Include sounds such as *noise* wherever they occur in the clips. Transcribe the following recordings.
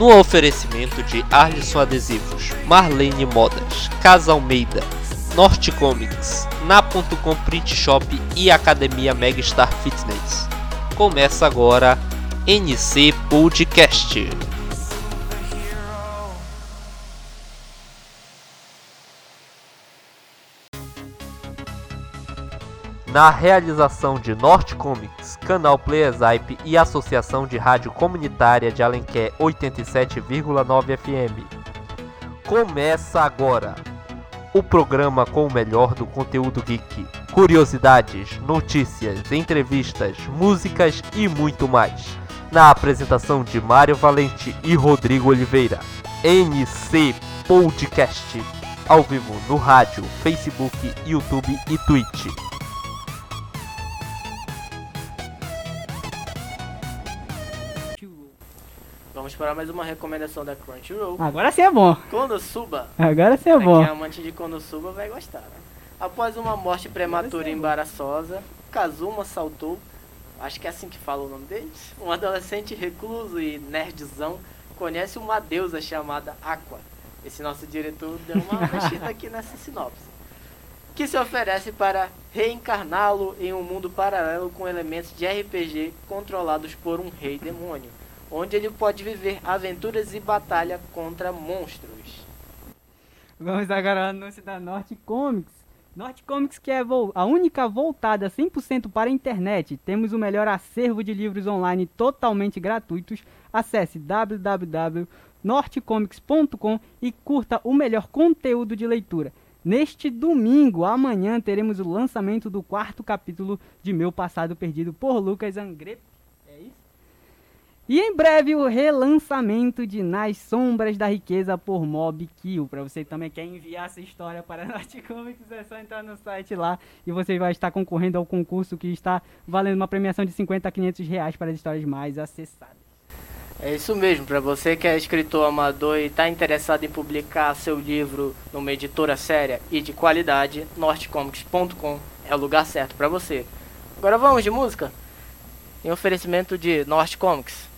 No oferecimento de Arlisson Adesivos, Marlene Modas, Casa Almeida, Norte Comics, Na.com Print Shop e Academia Megastar Fitness. Começa agora NC Podcast. Na realização de Norte Comics, Canal Players Hype e Associação de Rádio Comunitária de Alenquer 87,9 FM. Começa agora o programa com o melhor do conteúdo geek, curiosidades, notícias, entrevistas, músicas e muito mais. Na apresentação de Mário Valente e Rodrigo Oliveira. NC Podcast. Ao vivo no rádio, Facebook, YouTube e Twitch. Para mais uma recomendação da Crunchyroll. Agora sim é bom. Konosuba. Agora sim é Pra bom. quem é amante de Konosuba vai gostar. né? Após uma morte prematura e embaraçosa, Kazuma saltou, acho que é assim que fala o nome deles, um adolescente recluso e nerdzão conhece uma deusa chamada Aqua. Esse nosso diretor deu uma *laughs* mexida aqui nessa sinopse. Que se oferece para reencarná-lo em um mundo paralelo com elementos de RPG controlados por um rei demônio, onde ele pode viver aventuras e batalha contra monstros. Vamos agora ao anúncio da Norte Comics. Norte Comics que é a única voltada 100% para a internet. Temos o melhor acervo de livros online totalmente gratuitos. Acesse www.nortecomics.com e curta o melhor conteúdo de leitura. Neste domingo, amanhã, teremos o lançamento do quarto capítulo de Meu Passado Perdido por Lucas Angre. E em breve o relançamento de Nas Sombras da Riqueza por Mob Kill. Para você que também quer enviar essa história para a *laughs* Norte Comics, é só entrar no site lá e você vai estar concorrendo ao concurso que está valendo uma premiação de 50 a 500 reais para as histórias mais acessadas. É isso mesmo, para você que é escritor amador e está interessado em publicar seu livro numa editora séria e de qualidade, nortecomics.com é o lugar certo para você. Agora vamos de música? Em oferecimento de Norte Comics.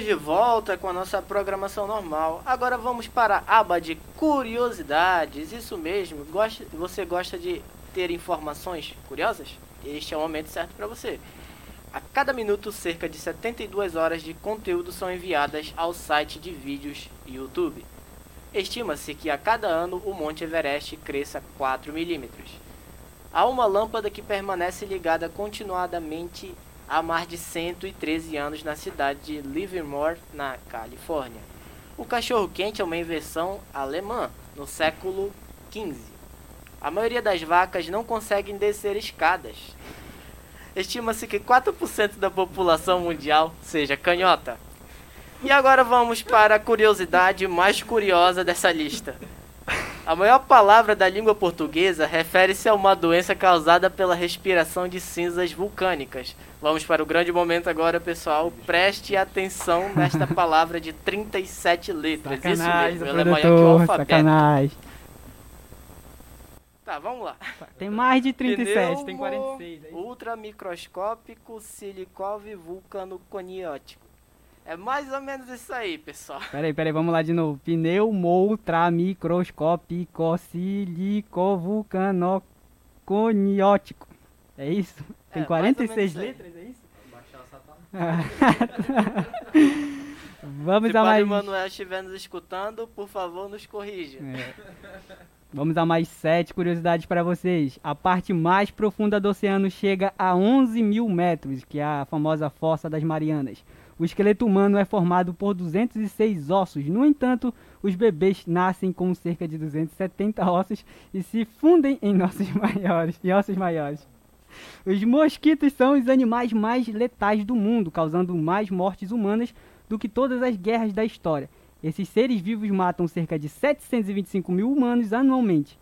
Estamos de volta com a nossa programação normal. Agora vamos para a aba de curiosidades. Isso mesmo, gosta, você gosta de ter informações curiosas? Este é o momento certo para você. A cada minuto, cerca de 72 horas de conteúdo são enviadas ao site de vídeos YouTube. Estima-se que a cada ano o Monte Everest cresça 4 milímetros. Há uma lâmpada que permanece ligada continuadamente há mais de 113 anos na cidade de Livermore, na Califórnia. O cachorro-quente é uma invenção alemã no século XV. A maioria das vacas não conseguem descer escadas. Estima-se que 4% da população mundial seja canhota. E agora vamos para a curiosidade mais curiosa dessa lista. A maior palavra da língua portuguesa refere-se a uma doença causada pela respiração de cinzas vulcânicas. Vamos para o grande momento agora, pessoal. Preste atenção nesta *laughs* palavra de 37 letras. Sacanagem, Isso mesmo, ela é maior que o alfabeto. sacanagem. Tá, vamos lá. Tem mais de 37, tem Pneumo 46. aí. Ultramicroscópico silicove vulcano coniótico. É mais ou menos isso aí, pessoal. *laughs* Peraí, peraí, vamos lá de novo. Pneumoutra microscópico silicovulcanoconiótico. É isso? Tem É, mais ou 46 menos isso aí. letras, é isso? Baixar o satanás. *laughs* Vamos Se a o Padre mais. Manuel estiver nos escutando, por favor, nos corrija. É. Vamos a mais sete curiosidades para vocês. A parte mais profunda do oceano chega a 11 mil metros, que é a famosa Fossa das Marianas. O esqueleto humano é formado por 206 ossos. No entanto, os bebês nascem com cerca de 270 ossos e se fundem em ossos *laughs* maiores. Ossos maiores. Os mosquitos são os animais mais letais do mundo, causando mais mortes humanas do que todas as guerras da história. Esses seres vivos matam cerca de 725 mil humanos anualmente.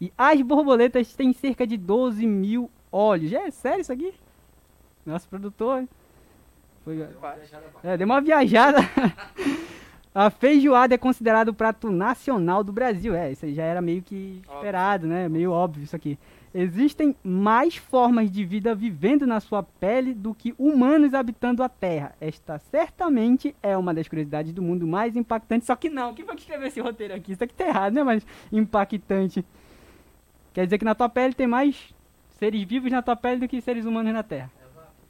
E as borboletas têm cerca de 12 mil olhos. É sério isso aqui? Nosso produtor. Foi... É, deu uma viajada. *laughs* A feijoada é considerado o prato nacional do Brasil. É, isso aí já era meio que esperado, né? Meio óbvio isso aqui. Existem mais formas de vida vivendo na sua pele do que humanos habitando a Terra. Esta certamente é uma das curiosidades do mundo mais impactantes. Só que não, quem foi que escreveu esse roteiro aqui? Isso aqui tá errado, né? Mas impactante. Quer dizer que na tua pele tem mais seres vivos na tua pele do que seres humanos na Terra.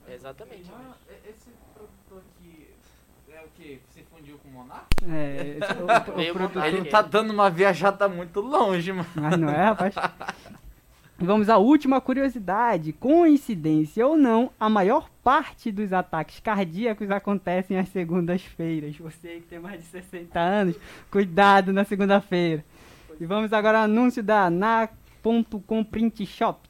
Exatamente. Mano, e- esse produtor aqui é o que? Se fundiu com o Monark? É, o, o, produtor-. Ele tá dando uma viajada muito longe, mano. Mas não é, rapaz? *laughs* Vamos à última curiosidade. Coincidência ou não, a maior parte dos ataques cardíacos acontecem às segundas-feiras. Você que tem mais de 60 anos, cuidado na segunda-feira. E vamos agora ao anúncio da na.com Print Shop.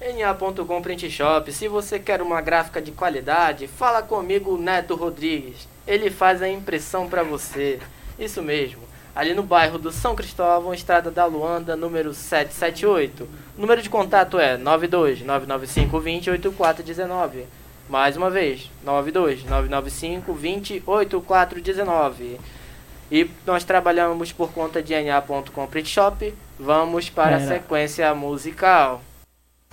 NA.com Print Shop, se você quer uma gráfica de qualidade, fala comigo, Neto Rodrigues. Ele faz a impressão para você. Isso mesmo. Ali no bairro do São Cristóvão, Estrada da Luanda, número 778. O número de contato é 92 995 20 8419. Mais uma vez, 92 995 20 8419. E nós trabalhamos por conta de NA.com Print Shop. Vamos para a Pera. sequência musical.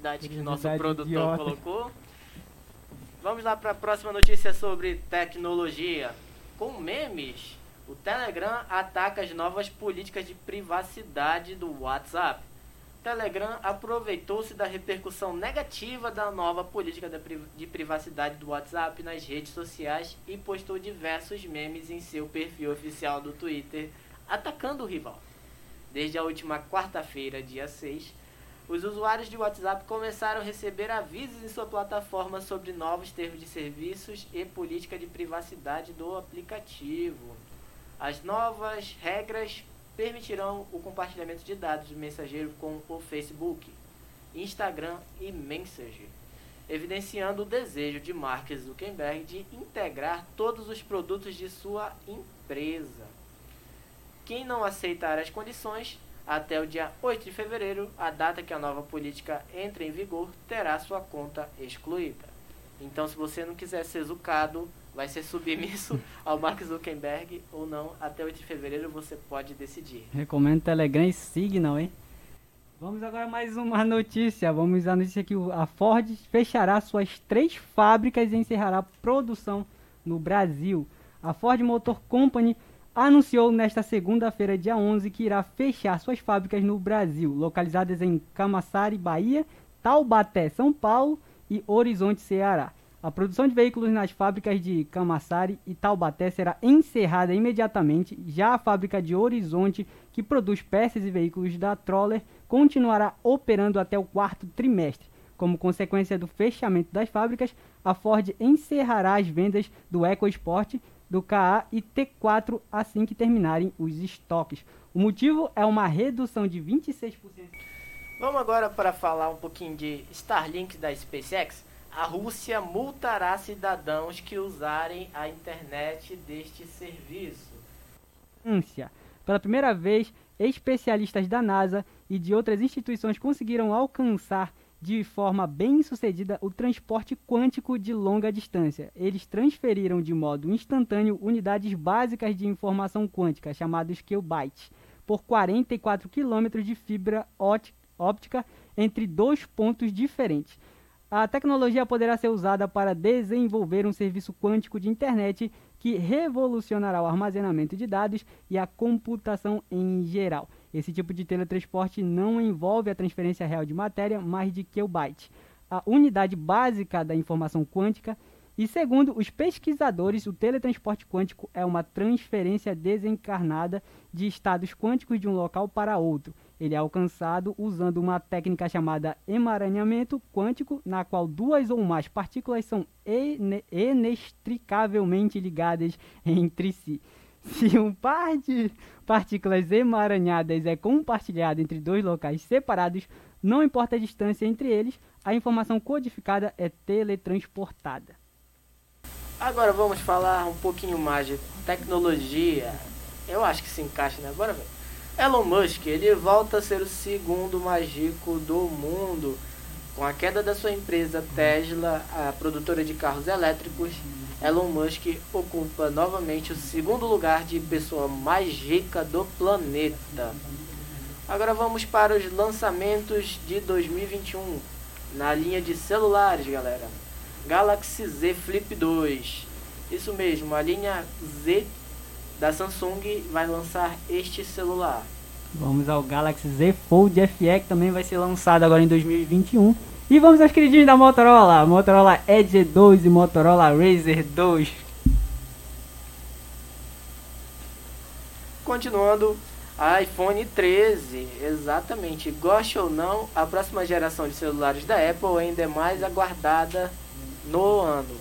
belíssimas curiosidades que o nosso Curiosidade produtor idiota. colocou. Vamos lá para a próxima notícia sobre tecnologia. Com memes, o Telegram ataca as novas políticas de privacidade do WhatsApp. Telegram aproveitou-se da repercussão negativa da nova política de privacidade do WhatsApp nas redes sociais e postou diversos memes em seu perfil oficial do Twitter, atacando o rival. Desde a última quarta-feira, dia 6, os usuários de WhatsApp começaram a receber avisos em sua plataforma sobre novos termos de serviços e política de privacidade do aplicativo. As novas regras permitirão o compartilhamento de dados do mensageiro com o Facebook, Instagram e Messenger, evidenciando o desejo de Mark Zuckerberg de integrar todos os produtos de sua empresa. Quem não aceitar as condições, até o dia 8 de fevereiro, a data que a nova política entra em vigor, terá sua conta excluída. Então, se você não quiser ser zucado, vai ser submisso *laughs* ao Mark Zuckerberg ou não, até 8 de fevereiro você pode decidir. Recomendo Telegram e Signal, hein? Vamos agora a mais uma notícia. Vamos à notícia que a Ford fechará suas três fábricas e encerrará a produção no Brasil. A Ford Motor Company anunciou nesta segunda-feira, dia 11, que irá fechar suas fábricas no Brasil, localizadas em Camaçari, Bahia, Taubaté, São Paulo e Horizonte, Ceará. A produção de veículos nas fábricas de Camaçari e Taubaté será encerrada imediatamente. Já a fábrica de Horizonte, que produz peças e veículos da Troller, continuará operando até o quarto trimestre. Como consequência do fechamento das fábricas, a Ford encerrará as vendas do EcoSport, do KA e T4 assim que terminarem os estoques. O motivo é uma redução de 26%. Vamos agora para falar um pouquinho de Starlink da SpaceX. A Rússia multará cidadãos que usarem a internet deste serviço. Ância. Pela primeira vez, especialistas da NASA e de outras instituições conseguiram alcançar de forma bem sucedida o transporte quântico de longa distância. Eles transferiram de modo instantâneo unidades básicas de informação quântica, chamados qubits, por 44 quilômetros de fibra óptica entre dois pontos diferentes. A tecnologia poderá ser usada para desenvolver um serviço quântico de internet que revolucionará o armazenamento de dados e a computação em geral. Esse tipo de teletransporte não envolve a transferência real de matéria, mas de qubits, a unidade básica da informação quântica. E segundo os pesquisadores, o teletransporte quântico é uma transferência desencarnada de estados quânticos de um local para outro. Ele é alcançado usando uma técnica chamada emaranhamento quântico, na qual duas ou mais partículas são ine- inextricavelmente ligadas entre si. *laughs* Se um par de partículas emaranhadas é compartilhado entre dois locais separados, não importa a distância entre eles, a informação codificada é teletransportada. Agora vamos falar um pouquinho mais de tecnologia. Eu acho que se encaixa, né? Ver. Elon Musk, ele volta a ser o segundo mais rico do mundo. Com a queda da sua empresa Tesla, a produtora de carros elétricos, Elon Musk ocupa novamente o segundo lugar de pessoa mais rica do planeta. Agora vamos para os lançamentos de 2021 na linha de celulares, galera. Galaxy Z Flip 2. Isso mesmo, a linha Z da Samsung vai lançar este celular. Vamos ao Galaxy Z Fold FE, que também vai ser lançado agora em 2021. E vamos aos queridinhos da Motorola, Motorola Edge 2 e Motorola Razer 2. Continuando, iPhone 13, exatamente. Goste ou não, a próxima geração de celulares da Apple ainda é mais aguardada no ano.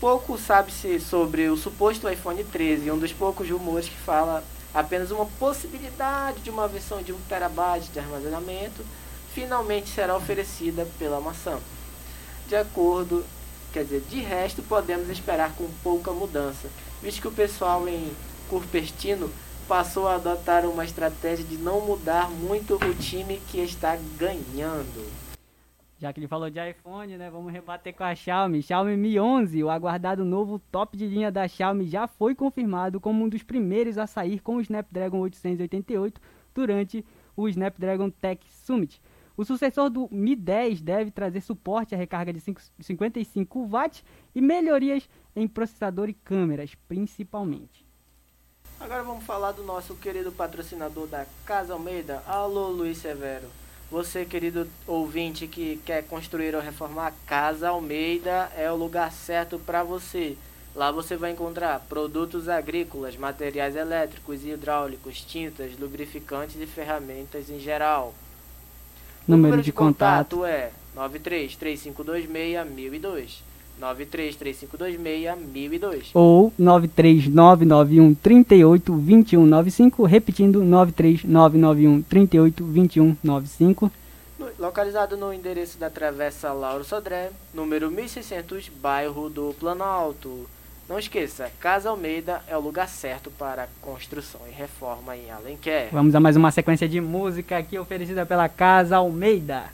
Pouco sabe-se sobre o suposto iPhone 13, um dos poucos rumores que fala apenas uma possibilidade de uma versão de 1 terabyte de armazenamento finalmente será oferecida pela maçã. De acordo, quer dizer, de resto podemos esperar com pouca mudança, visto que o pessoal em Cupertino passou a adotar uma estratégia de não mudar muito o time que está ganhando. Já que ele falou de iPhone, né? Vamos rebater com a Xiaomi. Xiaomi Mi 11, o aguardado novo top de linha da Xiaomi, já foi confirmado como um dos primeiros a sair com o Snapdragon 888 durante o Snapdragon Tech Summit. O sucessor do Mi 10 deve trazer suporte à recarga de 5 55 watts e melhorias em processador e câmeras, principalmente. Agora vamos falar do nosso querido patrocinador da Casa Almeida. Alô, Luiz Severo. Você, querido ouvinte que quer construir ou reformar a Casa Almeida, é o lugar certo para você. Lá você vai encontrar produtos agrícolas, materiais elétricos e hidráulicos, tintas, lubrificantes e ferramentas em geral. O Número de contato é 933526002. 933526002. ou 93991 38 2195, repetindo 93991 38 2195. No- Localizado no endereço da Travessa Lauro Sodré, número 1600, bairro do Planalto. Não esqueça, Casa Almeida é o lugar certo para construção e reforma em Alenquer. Vamos a mais uma sequência de música aqui oferecida pela Casa Almeida.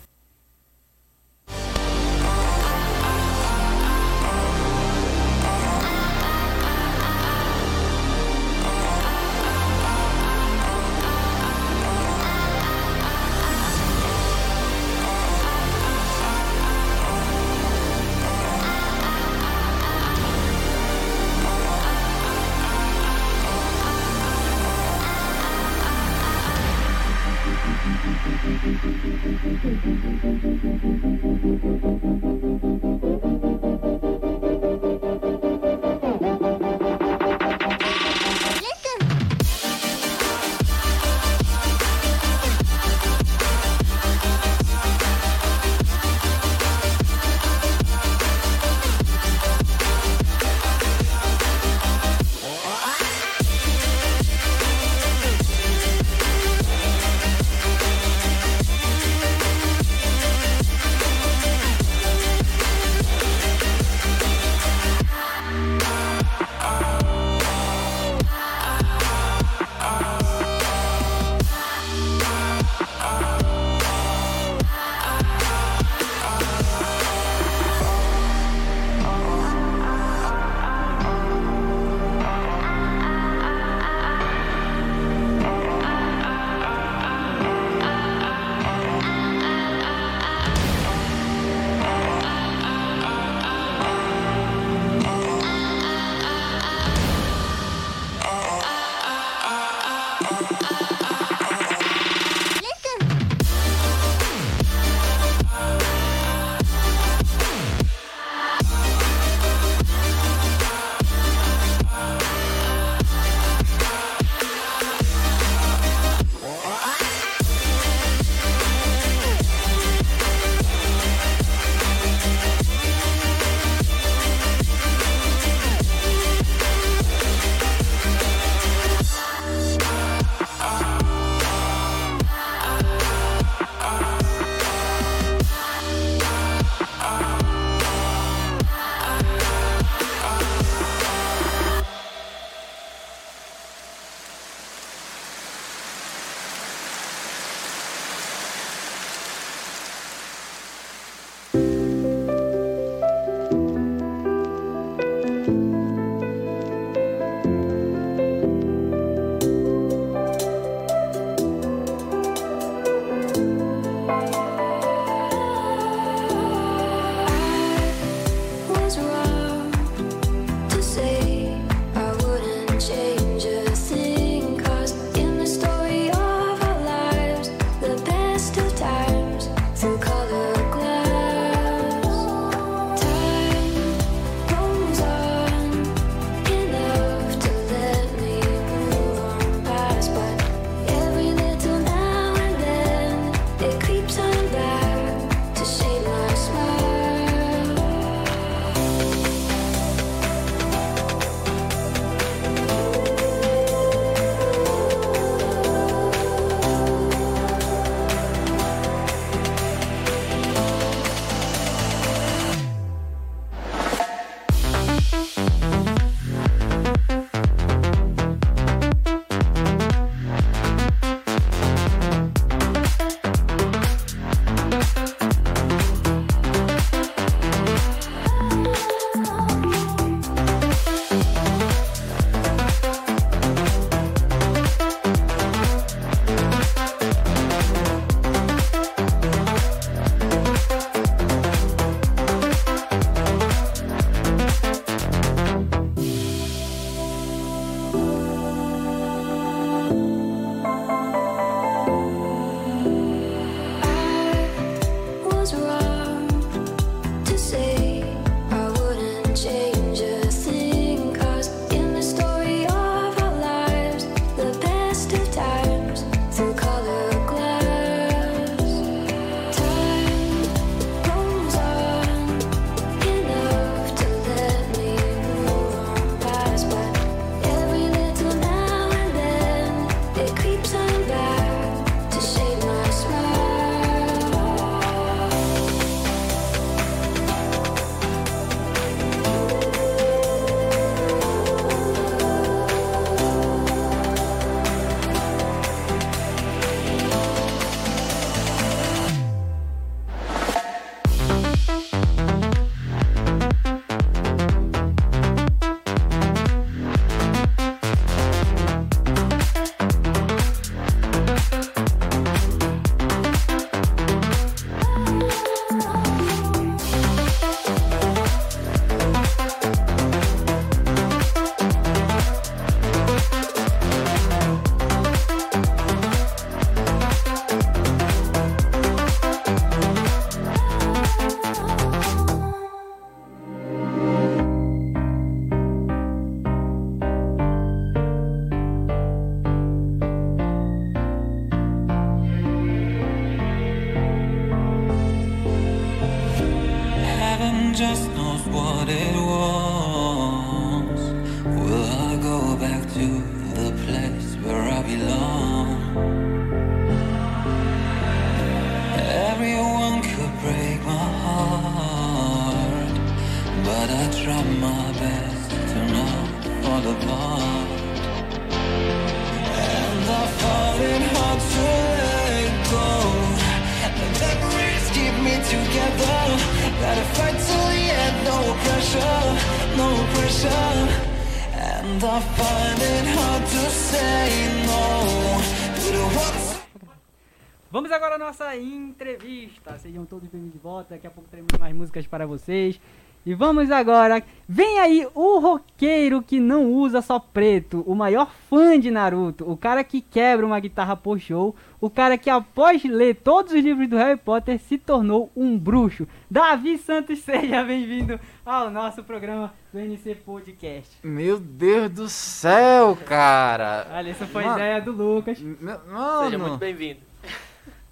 Vocês. E vamos agora. Vem aí o roqueiro que não usa só preto, o maior fã de Naruto, o cara que quebra uma guitarra por show, o cara que após ler todos os livros do Harry Potter se tornou um bruxo. Davi Santos, *laughs* seja bem-vindo ao nosso programa do NC Podcast. Meu Deus do céu, cara! Olha, essa foi a Mano. ideia do Lucas. Meu- Seja muito Mano! bem-vindo.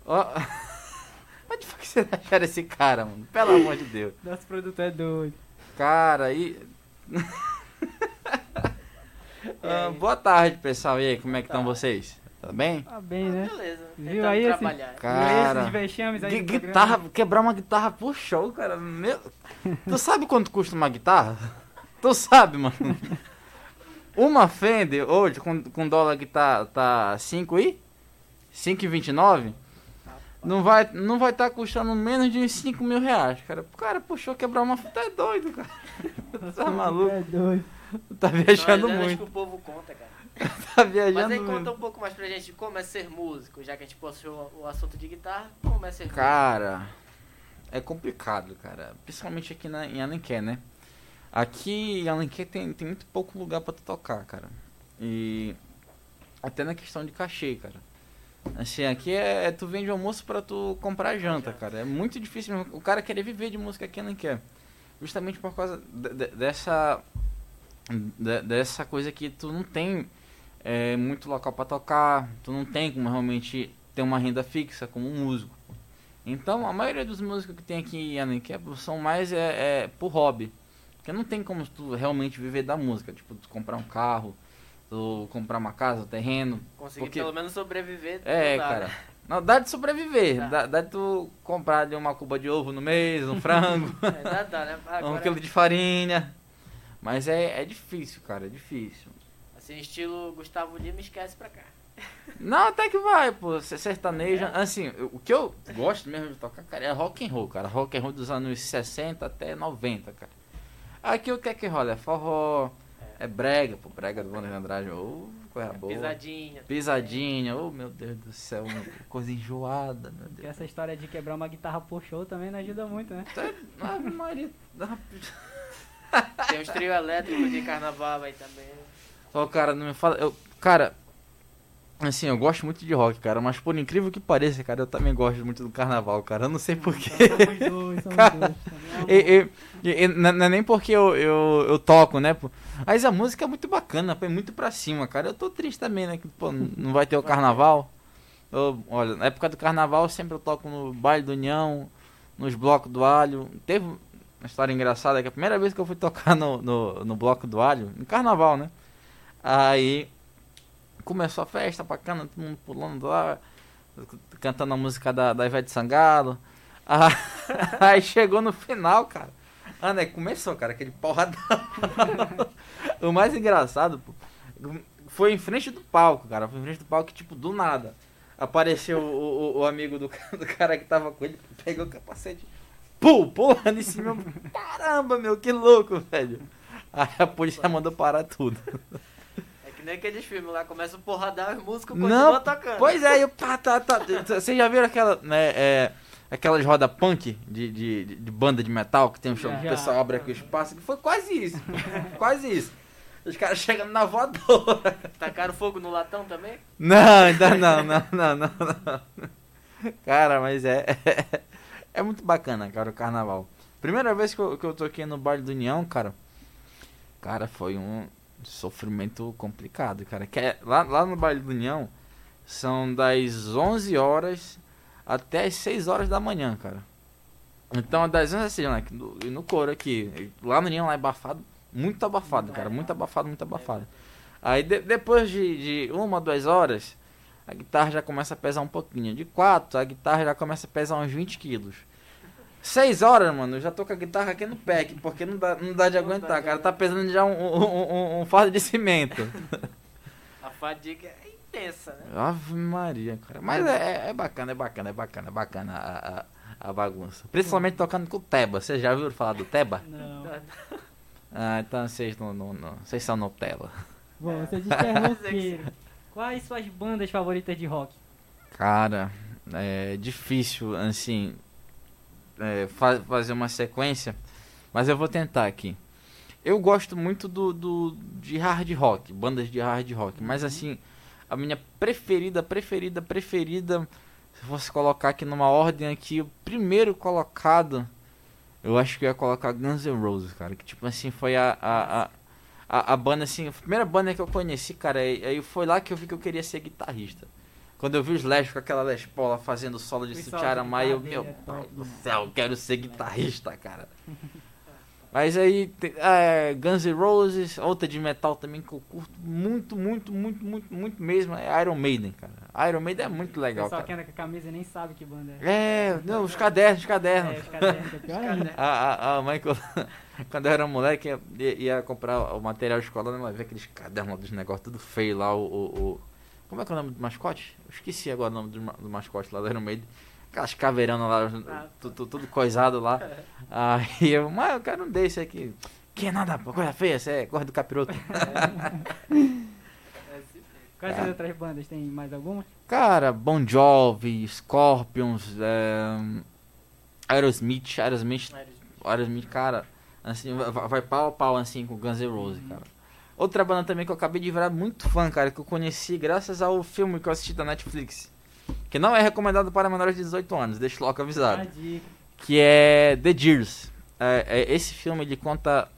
Ó. *laughs* Onde foi que vocês *laughs* acharam esse cara, mano? Pelo amor de Deus. Nosso produtor é doido. Cara, *laughs* e. Ah, boa tarde, pessoal. E aí, como é que estão vocês? Tá bem? Tá bem, né? Beleza, Viu tentando aí esse- trabalhar. Cara. Esses vexames aí guitarra, quebrar uma guitarra por show, cara. Meu... Tu sabe quanto custa uma guitarra? Tu sabe, mano. Uma Fender hoje, com, com dólar que tá, tá 5 e? 5,29? Não vai estar não vai tá custando menos de uns 5 mil reais, cara. O cara puxou quebrar uma. Tu é doido, cara. *laughs* Tá maluco? É doido. Tá viajando né, acho muito. que o povo conta, cara. *laughs* Tá Mas viajando aí conta muito. um pouco mais pra gente de como é ser músico, já que a gente puxou o assunto de guitarra, como é ser músico. Cara, é complicado, cara. Principalmente aqui na, em Alenquer, né? Aqui em Alenquer tem, tem muito pouco lugar pra tu tocar, cara. E até na questão de cachê, cara. Assim, aqui é, é tu vende almoço pra tu comprar janta, cara. É muito difícil. O cara querer viver de música aqui em Alenquer. Justamente por causa de- de- dessa de- dessa coisa que tu não tem é, muito local pra tocar, tu não tem como realmente ter uma renda fixa como um músico. Então, a maioria dos músicos que tem aqui em Alenquer são mais é, é, por hobby. Porque não tem como tu realmente viver da música. Tipo, tu comprar um carro, tu comprar uma casa, um terreno. Conseguir porque- pelo menos sobreviver. É, dá, cara. né? Não, dá de sobreviver. Dá. Dá, dá de tu comprar ali uma cuba de ovo no mês, um frango, *laughs* É, dá, dá, né? *laughs* um Agora, quilo de farinha. Mas é, é difícil, cara, é difícil. assim, estilo Gustavo Lima, esquece pra cá. *laughs* Não, até que vai, pô. Ser sertaneja. Assim, eu- o que eu gosto mesmo de tocar, cara, é rock and roll, cara. Rock and roll dos anos 60 até 90, cara. Aqui o que é que rola? É forró, é brega, pô, brega do Wander Andrade, ô, coisa boa. Pisadinha. Pisadinha, oh meu Deus do céu, coisa enjoada, meu Porque Deus. essa história de quebrar uma guitarra por show também não ajuda muito, né? Ave Maria. Tem os trio elétricos de carnaval aí também. Ó, cara, não me fala. Eu, cara, assim, eu gosto muito de rock, cara, mas por incrível que pareça, cara, eu também gosto muito do carnaval, cara. Eu não sei porquê. Somos dois, somos *laughs* Cara, dois. E, e- e- e não é nem porque eu, eu, eu toco, né? Mas a música é muito bacana, é muito pra cima, cara. Eu tô triste também, né? Que, pô, não vai ter o carnaval. Eu, olha, na época do carnaval sempre eu toco no baile do União, nos blocos do alho. Teve uma história engraçada que a primeira vez que eu fui tocar no, no, no bloco do alho, no carnaval, né? Aí começou a festa bacana, todo mundo pulando lá, cantando a música da, da Ivete Sangalo. Ah, *laughs* Aí chegou no final, cara. Ah, né? Começou, cara, aquele porradão. *laughs* o mais engraçado, pô, foi em frente do palco, cara. Foi em frente do palco, tipo, do nada. Apareceu o, o, o amigo do, *laughs* do cara que tava com ele, pegou o capacete, pum, pulando em cima. Caramba, meu, que louco, velho. Aí a polícia mandou parar tudo. É que nem aqueles filmes lá, começa o porradão e o músico Não, continua tocando. Pois é, eu pá, tá, tá. Vocês já viram aquela, né, é, aquelas roda punk de, de, de- de banda de metal que tem um show que o pessoal abre aqui o espaço? Que foi quase isso. *laughs* quase isso. Os caras chegando na voadora. Tacaram fogo no latão também? Não, ainda não, não, não, não, não. Cara, mas é. É muito bacana, cara, o carnaval. Primeira vez que eu, que eu toquei no baile do União, cara. Cara, foi um sofrimento complicado, cara. Que é, lá, lá no baile do União são das 11 horas até as 6 horas da manhã, cara. Então, das 11 assim, né, no, no coro aqui. Lá no União, lá é abafado. Muito abafado, cara. Muito abafado, muito abafado. Aí de- depois de, de uma, duas horas, a guitarra já começa a pesar um pouquinho. De quatro, a guitarra já começa a pesar uns 20 quilos. Seis horas, mano, eu já tô com a guitarra aqui no aqui, porque não dá, não dá de Não aguentar, cara. Tá pesando já um, um, um, um fardo de cimento. *laughs* A fadiga é intensa, né? Ave Maria, cara. Mas é, é bacana, é bacana, é bacana, é bacana a, a, a bagunça. Principalmente tocando com o Teba. Vocês já ouviram falar do Teba? Não. Ah, então vocês não, não, não. Vocês são Nutella. Bom, você diz que é. Quais suas bandas favoritas de rock? Cara, é difícil, assim, é, fa- fazer uma sequência, mas eu vou tentar aqui. Eu gosto muito do, do de hard rock, bandas de hard rock, mas assim, a minha preferida, preferida, preferida, se fosse colocar aqui numa ordem aqui, o primeiro colocado, eu acho que eu ia colocar Guns N' Roses, cara, que tipo assim, foi a, a, a, a, a banda assim, a primeira banda que eu conheci, cara, aí aí foi lá que eu vi que eu queria ser guitarrista. Quando eu vi os Slash com aquela Les Paul lá fazendo solo de O solo de Sutiaramai, eu, meu pai do né? céu, quero ser guitarrista, cara. Mas aí, é, Guns N' Roses, outra de metal também que eu curto muito, muito, muito, muito, muito mesmo, é Iron Maiden, cara. Iron Maiden é muito O legal, pessoal que cara. anda com a camisa nem sabe que banda é. É, não, os cadernos, os cadernos. É, os cadernos, é pior ainda. *laughs* A, a, a mãe, *laughs* quando- eu era moleque, ia, ia comprar o material escolar, ela via aqueles cadernos dos negócios tudo feio lá, o, o, o- Como é que é o nome do mascote? Eu esqueci agora o nome do, do mascote lá do Iron Maiden. Aquelas caveiranas lá, Ah, tu- tudo coisado lá. *laughs* Aí eu, mas eu quero um desse aqui. Que nada, coisa feia, você é cor do capiroto. *laughs* Quais as outras bandas? Tem mais alguma? Cara, Bon Jovi, Scorpions, é, Aerosmith, Aerosmith Aerosmith, cara, assim, vai, vai pau a pau assim com Guns N' Roses, cara. Outra banda também que eu acabei de virar muito fã, cara, que eu conheci graças ao filme que eu assisti da Netflix. Que não é recomendado para menores de 18 anos, deixa logo avisado. A dica. Que é The Jeers. É, é, esse filme ele conta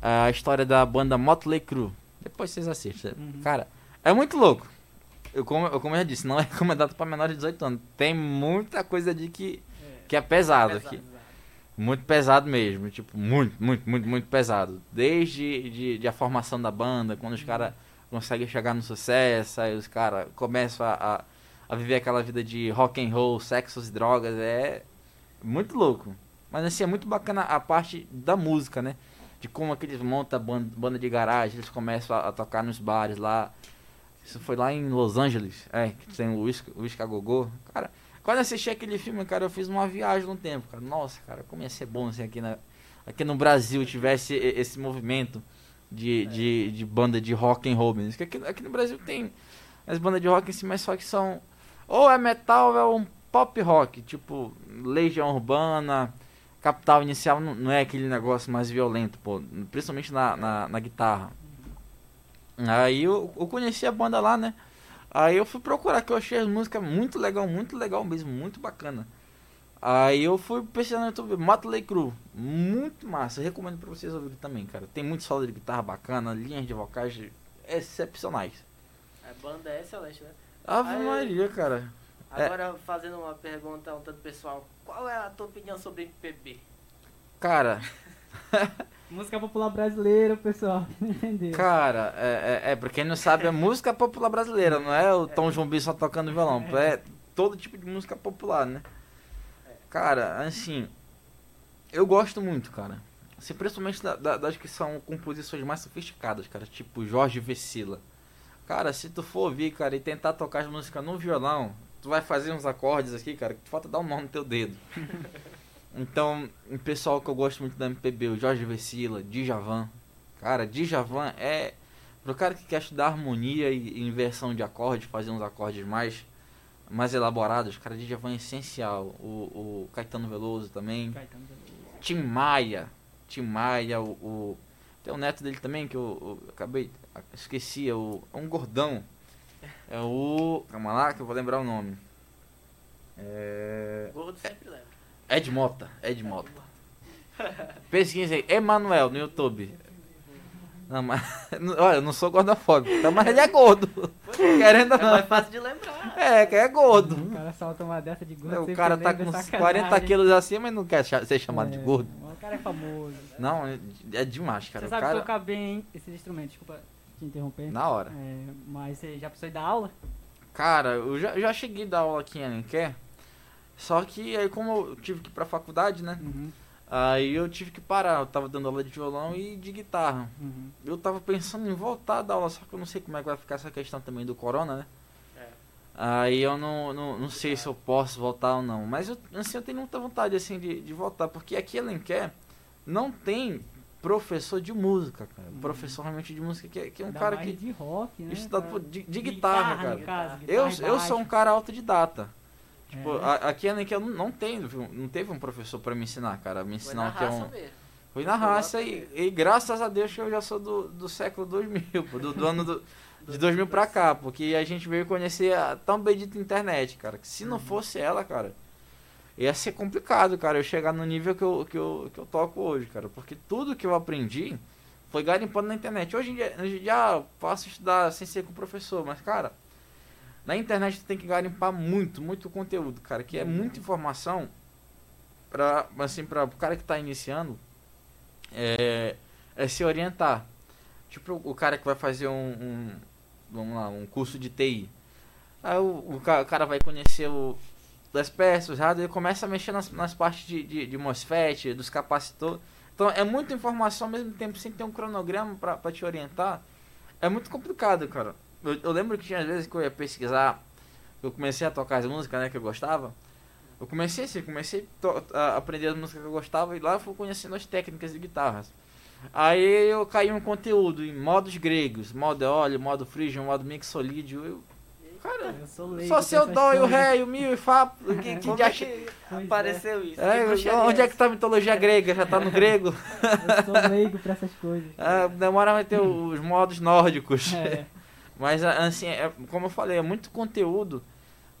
a história da banda Motley Crue. Depois vocês assistem. Uhum. Cara, é muito louco. Eu como, eu, como eu já disse, não é *laughs* recomendado para menores de 18 anos. Tem muita coisa de que, que é pesado aqui. Muito pesado mesmo, tipo, muito, muito, muito, muito pesado. Desde de, de a formação da banda, quando os caras conseguem chegar no sucesso, aí os caras começam a, a, a viver aquela vida de rock and roll, sexos e drogas, é muito louco. Mas assim, é muito bacana a parte da música, né? De como que eles montam a banda, banda de garagem, eles começam a, a tocar nos bares lá. Isso foi lá em Los Angeles, é, que tem o Whisky a Gogô. Cara, quando eu assisti aquele filme, cara, eu fiz uma viagem no tempo, cara. Nossa, cara, como ia ser bom se aqui, na, aqui no Brasil tivesse esse movimento de, de, de banda de rock and roll mesmo. Aqui, aqui no Brasil tem as bandas de rock em si, mas só que são ou é metal ou é um pop rock, tipo Legião Urbana, Capital Inicial, não, não é aquele negócio mais violento, pô, principalmente na, na, na guitarra. Aí eu, eu conheci a banda lá, né? Aí eu fui procurar, que eu achei as músicas muito legal, muito legal mesmo, muito bacana. Aí eu fui pesquisar no YouTube, Motley Crue, muito massa, recomendo pra vocês ouvirem também, cara. Tem muito solo de guitarra bacana, linhas de vocais excepcionais. A banda é excelente, né? Ave Aí- Maria, cara. É. Agora, fazendo uma pergunta um tanto pessoal, qual é a tua opinião sobre MPB? Cara, *laughs* Música popular brasileira, pessoal. *laughs* Entendeu? cara, é, é, é, pra quem não sabe, é música popular brasileira, não é o Tom Jumbi só tocando violão, é todo tipo de música popular, né? Cara, assim, eu gosto muito, cara. Assim, principalmente da- da- das que são composições mais sofisticadas, cara, tipo Jorge Vecila. Cara, se tu for ouvir, cara, e tentar tocar as músicas no violão, tu vai fazer uns acordes aqui, cara, que falta dar um nó no teu dedo. *laughs* Então, o pessoal que eu gosto muito da MPB, o Jorge Vecila, Djavan. Cara, Djavan é pro cara que quer estudar harmonia e inversão de acordes, fazer uns acordes mais mais elaborados, cara, Djavan é essencial. O, o Caetano Veloso também. Caetano Veloso. Tim Maia, Tim Maia, o, o- tem o neto dele também que eu, eu acabei, esqueci, é o, é um gordão. É o, calma lá que eu vou lembrar o nome. É, Gordo sempre leva. Ed Mota, Ed Mota. Pesquisa aí, Emanuel no YouTube. Não, mas, *laughs* olha, eu não sou gordofóbico, tá? mas ele é gordo. Querendo É mais não. fácil de lembrar. É, que é gordo. O cara solta uma dessa de gordo. O cara tá com uns sacanagem. 40 quilos acima e não quer ser chamado de É, gordo. O cara é famoso. Não, é- é demais, cara. você sabe cara, tocar bem esses instrumentos, desculpa te interromper. na hora. É, mas você já precisou ir dar aula? Cara, eu já, já cheguei a dar aula aqui em Alenquer. Só que aí como eu tive que ir pra faculdade, né? Uhum, Aí eu tive que parar. Eu tava dando aula de violão e de guitarra. uhum. Eu tava pensando em voltar a dar aula, só que eu não sei como é que vai ficar essa questão também do corona, né? É. Aí eu não, não, não sei se eu posso voltar ou não. Mas eu, assim, eu tenho muita vontade assim de, de voltar, porque aqui em Alenquer não tem professor de música, cara. Professor realmente de música, que, é- que é um Ainda cara que de rock, né? estuda cara? pô, de, de guitarra, no cara. caso, Eu, guitarra e eu sou um cara autodidata. Tipo, É. a- aqui não, não tem, não teve um professor pra me ensinar, cara. Me ensinar na o que é um. mesmo. Foi na raça e, e graças a Deus que eu já sou do, do século 2000, pô, do, do ano do, *laughs* de 2000 pra cá, porque a gente veio conhecer a tão bendita internet, cara, que se não fosse ela, cara, ia ser complicado, cara, eu chegar no nível que eu, que eu, que eu toco hoje, cara, porque tudo que eu aprendi foi garimpando na internet. Hoje em dia, hoje em dia eu posso estudar sem ser com professor, mas, cara, na internet tem que garimpar muito, muito conteúdo, cara, que é muita informação pra, assim, pra o cara que tá iniciando, é, é se orientar. Tipo, o cara que vai fazer um, um- vamos lá, um curso de TI. Aí o, o, ca- o cara vai conhecer o, das peças, hardware, ele começa a mexer nas, nas partes de, de, de MOSFET, dos capacitores. Então é muita informação ao mesmo tempo, sem ter um cronograma pra te orientar. É muito complicado, cara. Eu, eu lembro que tinha às vezes que eu ia pesquisar, eu comecei a tocar as músicas, né, que eu gostava. Eu comecei assim, comecei a aprender as músicas que eu gostava e lá eu fui conhecendo as técnicas de guitarras. Aí eu caí um conteúdo em modos gregos, modo óleo, modo frígio, modo mixolídio. Eu, cara, Eu sou leigo só sei o com dó e o ré e o mi e o fá. *laughs* Que, que de é acha- que Pois é. apareceu isso? É, Que onde é que essa? tá a mitologia grega? Já tá no grego? *laughs* Eu sou leigo pra essas coisas. *laughs* Ah, demora a ter os modos nórdicos. É. Mas assim, é, como eu falei, é muito conteúdo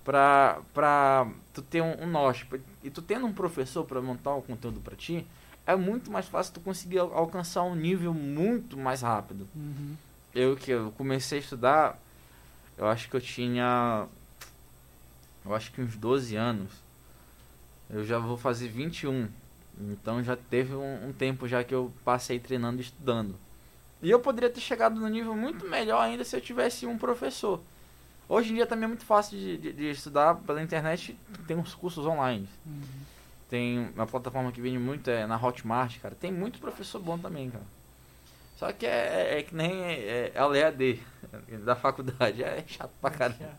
pra, pra tu ter um, um norte. E tu tendo um professor pra montar o conteúdo pra ti, é muito mais fácil tu conseguir al- alcançar um nível muito mais rápido. Uhum. Eu que eu comecei a estudar, eu acho que eu tinha. Eu acho que uns 12 anos. Eu já vou fazer 21. Então já teve um, um tempo já que eu passei treinando e estudando. E eu poderia ter chegado no nível muito melhor ainda se eu tivesse um professor. Hoje em dia também é muito fácil de, de- de estudar pela internet, tem uns cursos online. Uhum. Tem uma plataforma que vende muito é na Hotmart, cara. Tem muito professor bom também, cara. Só que é, é- é que nem é, é a EAD *laughs* da faculdade. É chato pra caramba.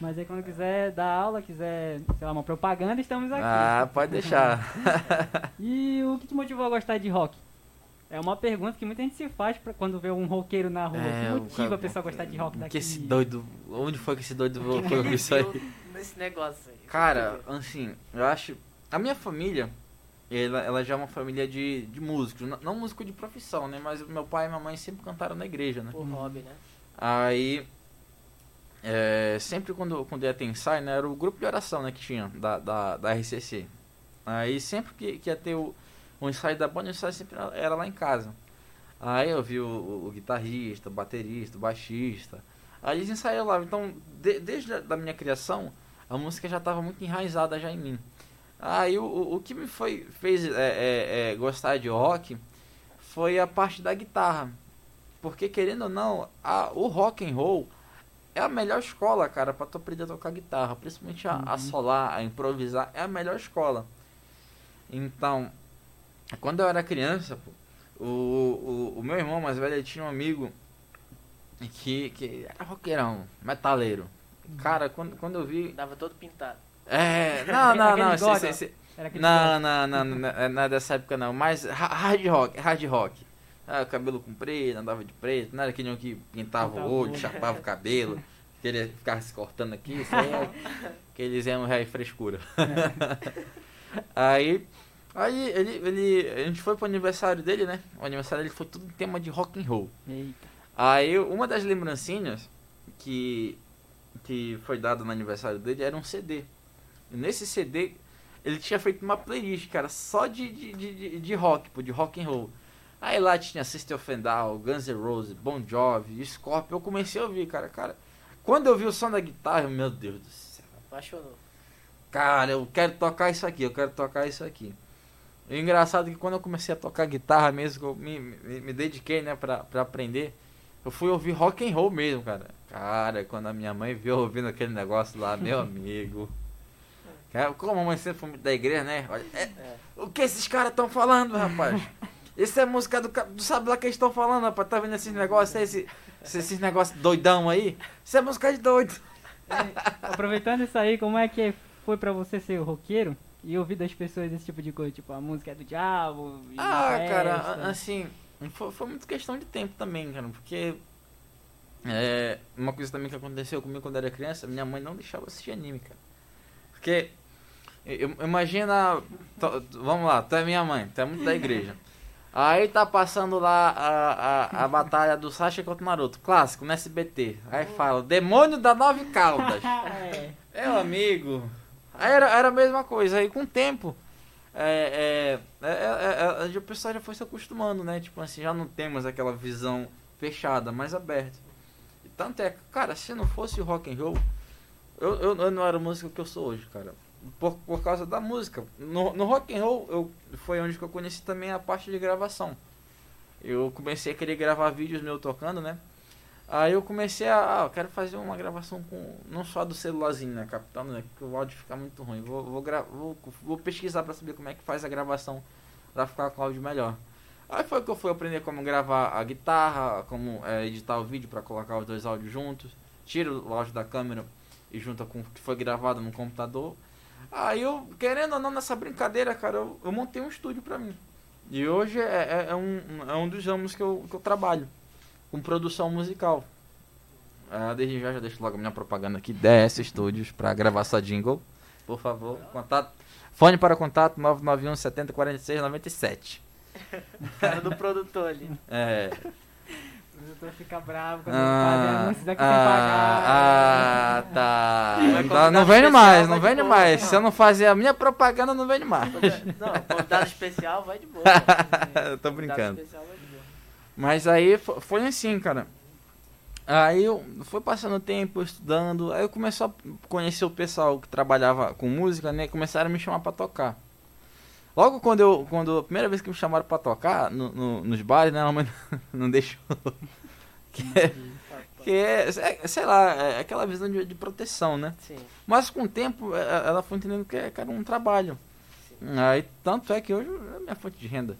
Mas aí quando quiser dar aula, quiser, sei lá, uma propaganda, estamos aqui. Ah, pode deixar. *laughs* E o que te motivou a gostar de rock? É uma pergunta que muita gente se faz pra quando vê um roqueiro na rua. É, que motiva a pessoa a gostar de rock Que daqui? esse doido. Onde foi que esse doido foi ouvir isso aí? Nesse negócio aí. Cara, assim, eu acho. A minha família, ela, ela já é uma família de, de músicos. Não, não músico de profissão, né? Mas meu pai e minha mãe sempre cantaram na igreja, né? por hobby, né? Aí. é, sempre quando, quando ia ter ensaio, né? Era o grupo de oração, né? Que tinha, da, da, da RCC. Aí sempre que, que ia ter o, o ensaio da banda, o ensaio sempre era, lá em casa. Aí eu vi o, o, o guitarrista, o baterista, o baixista. Aí eles ensaiam lá. Então, de- desde a da minha criação, a música já estava muito enraizada já em mim. Aí o, o, que me foi, fez é, é, é, gostar de rock foi a parte da guitarra. Porque querendo ou não, a, o rock and roll é a melhor escola, cara, para tu aprender a tocar guitarra, principalmente a, a solar, a improvisar, é a melhor escola. Então, quando eu era criança, pô, o, o, o meu irmão mais velho tinha um amigo que, que era roqueirão, metaleiro. Cara, quando, quando eu vi. Dava todo pintado. É, não, *laughs* não, não. Esse- esse- esse- não, não, não, não, não, não é dessa época não. Mas ha- hard rock, hard rock. Ah, cabelo comprido, andava de preto, não era aquele um que pintava Pintava o olho. chapava o cabelo, *laughs* que ele ficava se cortando aqui, isso aí é, que eles eram ré frescura. *laughs* aí, aí ele, ele, a gente foi pro aniversário dele, né? O aniversário dele foi tudo em tema de rock and roll. Eita. Aí uma das lembrancinhas que, que foi dada no aniversário dele era um CD. E nesse CD ele tinha feito uma playlist, cara, só de, de, de, de- rock, pô, de rock and roll. Aí lá tinha System of Down, Guns N' Roses, Bon Jovi, Scorpio. Eu comecei a ouvir, cara, cara. Quando eu vi o som da guitarra, meu Deus do céu. Apaixonou. Cara, eu quero tocar isso aqui, eu quero tocar isso aqui. E o engraçado é que quando eu comecei a tocar guitarra mesmo, que eu me, me, me dediquei, né, pra, pra aprender, eu fui ouvir rock and roll mesmo, cara. Cara, quando a minha mãe viu ouvindo aquele negócio lá, meu *laughs* amigo. É- Como a mamãe sempre foi da igreja, né? Olha, é- O que esses caras estão falando, rapaz? Isso é música do, sabe lá que eles estão falando, rapaz. Tá vendo esses negócios aí, esse- esses, esses negócios doidão aí? Isso é música de doido. Aproveitando isso aí, como é que foi pra você ser roqueiro e ouvir das pessoas esse tipo de coisa? Tipo, a música é do diabo. Ah, cara, assim, foi, foi muito questão de tempo também, cara, porque é, uma coisa também que aconteceu comigo quando eu era criança, minha mãe não deixava assistir anime, cara. Porque, eu- imagina, to- vamos lá, tu é minha mãe, tu é muito da igreja. Aí tá passando lá a, a, a batalha do Sasha contra o Naruto, clássico, no SBT. Aí fala, demônio da nove caudas. *laughs* É. Meu amigo. Era, era a mesma coisa. Aí com o tempo, é, é, é, é, é, o pessoal já foi se acostumando, né? Tipo assim, já não temos aquela visão fechada, mais aberta. E tanto é, cara, se não fosse o rock and roll, eu, eu, eu não era o músico que eu sou hoje, cara. Por, por causa da música. No, no rock and roll, eu, foi onde eu conheci também a parte de gravação. Eu comecei a querer gravar vídeos meu tocando, né? Aí eu comecei a, ah, eu quero fazer uma gravação com, não só do celularzinho, né, captando, né, porque o áudio fica muito ruim. Vou, vou, gra vou, vou pesquisar pra saber como é que faz a gravação pra ficar com o áudio melhor. Aí foi que eu fui aprender como gravar a guitarra, como é, editar o vídeo pra colocar os dois áudios juntos. Tira o áudio da câmera e junta com o que foi gravado no computador. Aí eu, querendo ou não, nessa brincadeira, cara, eu, eu montei um estúdio pra mim. E hoje é, é, é um, é um dos ramos que eu, que eu trabalho com produção musical. Ah, desde já já deixo logo a minha propaganda aqui, DS Studios, para gravar sua jingle. Por favor, contato. Fone para contato 991 70 46 97. Cara do produtor ali. É. O produtor fica bravo quando ele faz Ah, anúncios aqui sem pagar. ah, ah, tá. Então, não vende especial, mais, não vende boa. mais. Se eu não fazer a minha propaganda, não vende mais. Não, convidado especial vai de boa. Eu *laughs* Tô brincando. especial vai de boa. Mas aí fo- foi assim, cara. Aí eu fui passando o tempo estudando, aí eu comecei a conhecer o pessoal que trabalhava com música, né? Começaram a me chamar pra tocar. Logo quando eu, quando a primeira vez que me chamaram pra tocar no, no- nos bares, né, a mãe *laughs* não deixou. *laughs* que é, que é, é, sei lá, é aquela visão de, de proteção, né? Sim. Mas com o tempo é, ela foi entendendo que é- que era um trabalho. Aí tanto é que hoje é minha fonte de renda.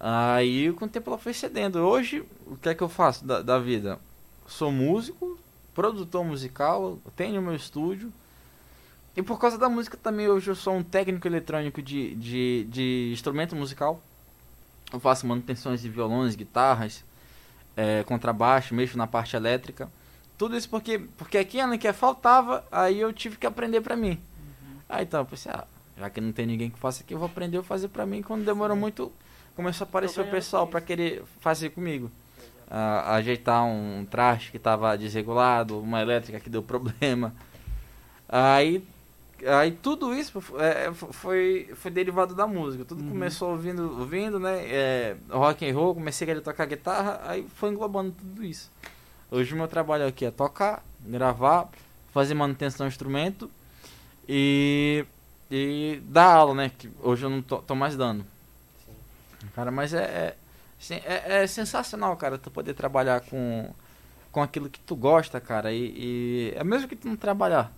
Aí com o tempo ela foi cedendo. Hoje, o que é que eu faço da, da vida? Sou músico, produtor musical, tenho meu estúdio. E por causa da música também hoje eu sou um técnico eletrônico de, de, de instrumento musical. Eu faço manutenções de violões, guitarras, é, contrabaixo, mexo na parte elétrica. Tudo isso porque, porque aqui ano que faltava, aí eu tive que aprender pra mim. Aí então eu pensei, ah, já que não tem ninguém que faça aqui, eu vou aprender a fazer pra mim. Quando demorou muito, começou a aparecer o pessoal isso. querer fazer comigo. Ajeitar um traste que tava desregulado, uma elétrica que deu problema. Aí, aí tudo isso é, foi, foi derivado da música. Tudo Uhum. começou ouvindo, ouvindo, né? É, rock and roll, comecei a querer tocar guitarra, aí foi englobando tudo isso. Hoje o meu trabalho aqui é tocar, gravar, fazer manutenção do instrumento e, e dar aula, né? Que hoje eu não tô, tô mais dando. Cara, mas é, é, sim, é, é sensacional, cara, tu poder trabalhar com, com aquilo que tu gosta, cara. E, e é mesmo que tu não trabalhar.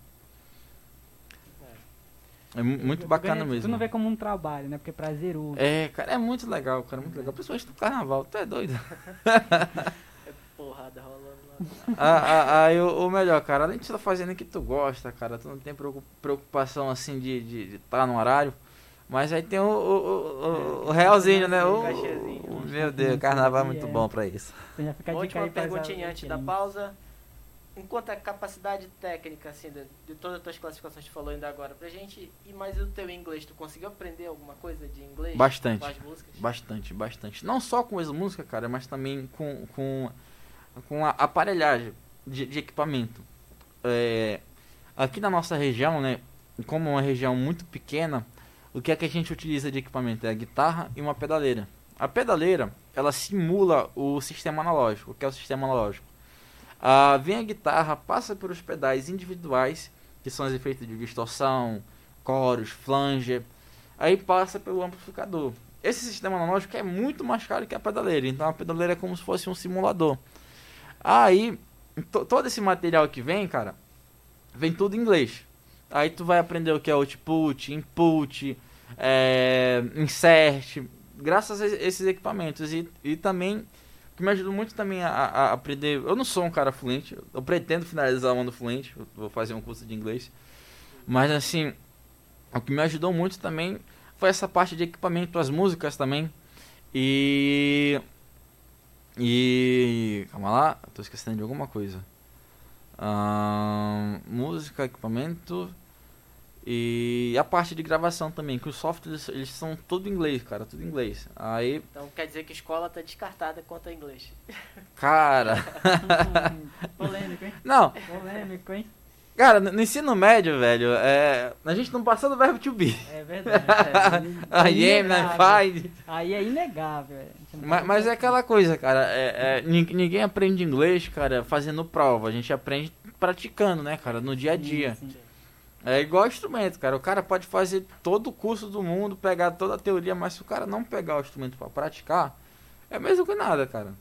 É mu- muito bacana mesmo. Tu não vê como um trabalho, né? Porque é prazeroso. É, cara, é muito legal, cara, muito legal. Principalmente no carnaval, tu é doido. *laughs* É porrada rolando lá. ah, ah, ah, o, melhor, cara, além de tu tá fazendo o que tu gosta, cara, tu não tem preocu- preocupação assim de estar tá no horário. Mas aí tem o, o, o, o- realzinho, né? O, Cachezinho. o- meu Deus, carnaval é muito bom pra isso. Última perguntinha antes da pausa. Enquanto a capacidade técnica, assim, de, de todas as tuas classificações que tu falou ainda agora pra gente, e mais o teu inglês, tu conseguiu aprender alguma coisa de inglês? Bastante. Com as músicas? Bastante, bastante. Não só com as músicas, cara, mas também com, com, com a aparelhagem de, de equipamento. É, aqui na nossa região, né, como é uma região muito pequena, o que é que a gente utiliza de equipamento? É a guitarra e uma pedaleira. A pedaleira, ela simula o sistema analógico. O que é o sistema analógico? Ah, vem a guitarra, passa pelos pedais individuais, que são os efeitos de distorção, coros, flanger, aí passa pelo amplificador. Esse sistema analógico é muito mais caro que a pedaleira, então a pedaleira é como se fosse um simulador. Aí, to- todo esse material que vem, cara, vem tudo em inglês. Aí tu vai aprender o que é output, input, é, insert, graças a esses equipamentos. E, e também, o que me ajudou muito também a, a aprender. Eu não sou um cara fluente, eu pretendo finalizar o ano fluente, vou fazer um curso de inglês. Mas assim, o que me ajudou muito também foi essa parte de equipamento, as músicas também. E. E. Calma lá, tô esquecendo de alguma coisa. Ahn, música, equipamento. E a parte de gravação também, que os softwares eles são tudo em inglês, cara, tudo em inglês. Aí, Então quer dizer que a escola tá descartada quanto a inglês. cara. *laughs* Polêmico, hein? não, Polêmico, hein? cara, no no ensino médio, velho, é, a gente não passou do verbo to be. É verdade. I *laughs* é am, inegável. I find. Aí é inegável. é. A gente não Mas, mas é aquela coisa, cara. É, é, nin- ninguém aprende inglês, cara, fazendo prova. A gente aprende praticando, né, cara, no dia a dia. Sim, sim. É igual instrumento, cara. O cara pode fazer todo o curso do mundo, pegar toda a teoria, mas se o cara não pegar o instrumento pra praticar, é mesmo que nada, cara.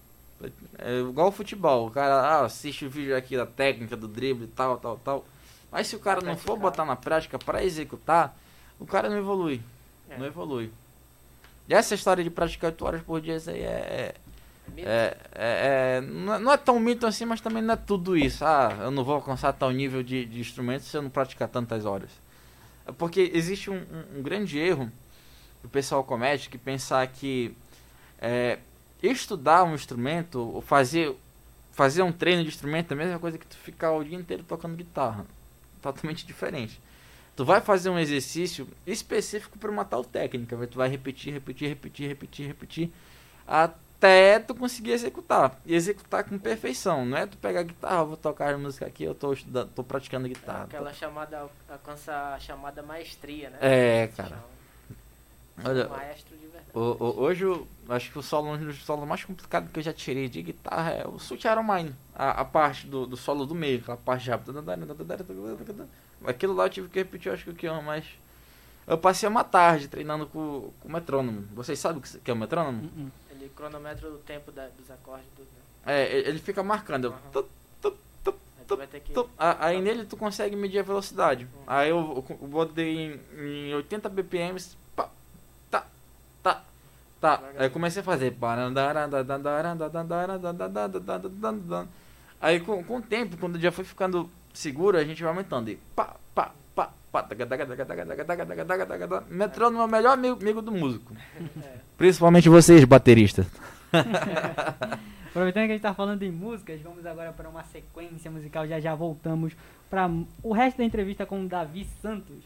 É igual o futebol. O cara ah, assiste o vídeo aqui da técnica, do drible e tal, tal, tal. Mas se o cara não for botar na prática pra executar, o cara não evolui. É. Não evolui. E essa história de praticar 8 horas por dia, isso aí é, Mito. É, é, é- não, é, não é tão mito assim, mas também não é tudo isso. Ah, eu não vou alcançar tal nível de, de instrumento se eu não praticar tantas horas. É Porque existe um, um- um grande erro que o pessoal comete, que pensar que é, estudar um instrumento, ou fazer, fazer um treino de instrumento é a mesma coisa que tu ficar o dia inteiro tocando guitarra. Totalmente diferente. Tu vai fazer um exercício específico para uma tal técnica. Tu vai repetir, repetir, repetir, repetir, repetir. Até tu conseguir executar. E executar com perfeição. Não é tu pegar a guitarra, vou tocar a música aqui, eu tô, estudando, tô praticando guitarra. Aquela chamada, alcança a chamada maestria, né? É, cara. Olha, Maestro de verdade. O- o- hoje eu acho que o solo, um dos solos mais complicados que eu já tirei de guitarra é o Sweet Iron Mine. A, a parte do, do solo do meio, aquela parte rápida. Aquilo lá eu tive que repetir, eu acho que o que é mais. Eu passei uma tarde treinando com, com o metrônomo. Vocês sabem o que é o metrônomo? Hum, hum. Ele cronometra o tempo da- dos acordes tudo, né? É, ele fica marcando. eu Aham. tu, tu, tu, Aí tu vai ter que. Aí nele tu consegue medir a velocidade. Aí eu, eu botei em, em 80 BPM. Pá, tá, tá, tá. Aí eu comecei a fazer. Aí com, com o tempo, quando já foi ficando seguro, a gente vai aumentando. E pá, pá, Metrônomo é o melhor amigo, amigo do músico. Principalmente vocês, bateristas. *laughs* Aproveitando que a gente tá falando em músicas, vamos agora para uma sequência musical. Já já voltamos para o resto da entrevista com o Davi Santos.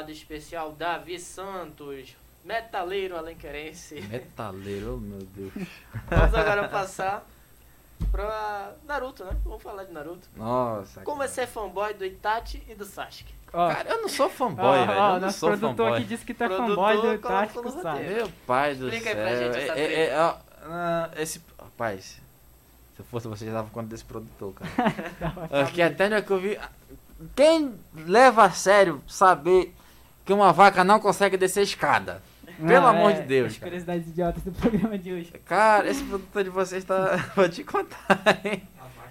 Convidado especial Davi Santos, metaleiro alenquerense. Metaleiro, oh, meu Deus. Vamos agora passar pra Naruto, né? Vamos falar de Naruto. Nossa. Como é ser fanboy do Itachi e do Sasuke? Ó, Cara, eu não sou fanboy, ó, velho. Eu não nosso sou produtor fanboy. aqui disse que tu é Produtor fanboy do Tático no Sabe. roteiro. Meu pai do Explica aí céu. pra gente essa é, é, é, ó, ah, esse. Rapaz, se eu fosse você já dava conta desse produtor, cara. *laughs* Porque até no que eu vi. Quem leva a sério saber que uma vaca não consegue descer escada? Pelo Não, amor é, de Deus, As cara. curiosidades idiotas do *laughs* programa de hoje. Cara, esse produtor de vocês tá. *laughs* Vou te contar, hein?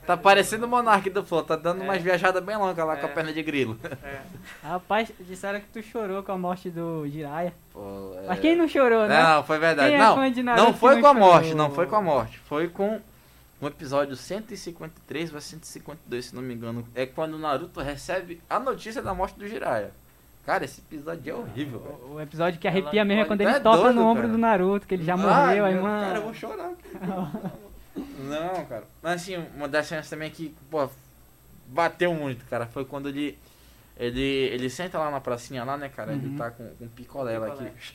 Tá parecendo o Monark do Flow, tá dando É. umas viajadas bem longas lá com a É. perna de grilo. *laughs* É. Rapaz, disseram que tu chorou com a morte do Jiraiya. Pô, é- Mas quem não chorou, né? Não, foi verdade. Quem é não, fã de Naruto não foi não com a morte, chorou? não foi com a morte. Foi com o episódio 153 ou 152, se não me engano. É quando o Naruto recebe a notícia da morte do Jiraiya. Cara, esse episódio é horrível, velho. O- O episódio que arrepia Ela mesmo é quando ele é toca doido, no ombro cara. do Naruto, que ele já Ai, morreu, aí meu- mano. Cara, eu vou chorar. *laughs* não, cara. Mas assim, uma das cenas também que, pô, bateu muito, cara, foi quando ele. Ele, ele senta lá na pracinha lá, né, cara? Ele Uhum. tá com, com um picolé lá Picolé. aqui.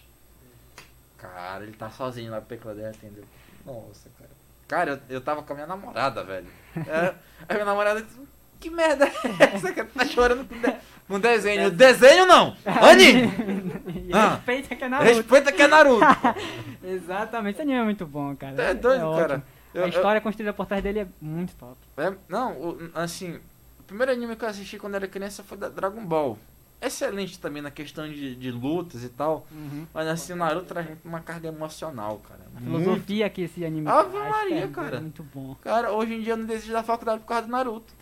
Cara, ele tá sozinho lá pro picolé, entendeu? Nossa, cara. Cara, eu, eu tava com a minha namorada, velho. *laughs* É, a minha namorada disse, que merda é essa que tá chorando com, de, com desenho? *laughs* Desenho não! Anime! *laughs* Ah. Respeita que é Naruto. Respeita que é Naruto! *laughs* Exatamente, esse anime é muito bom, cara. É doido, ótimo. cara. Eu- a eu- história construída por trás dele é muito top. É, não, o- assim, o primeiro anime que eu assisti quando era criança foi da Dragon Ball. Excelente também na questão de, de lutas e tal. Mas assim, o Naruto traz uma carga emocional, cara. A Muito. filosofia que esse anime Ave traz, Maria, é cara. muito bom. Cara, hoje em dia eu não desisto da faculdade por causa do Naruto.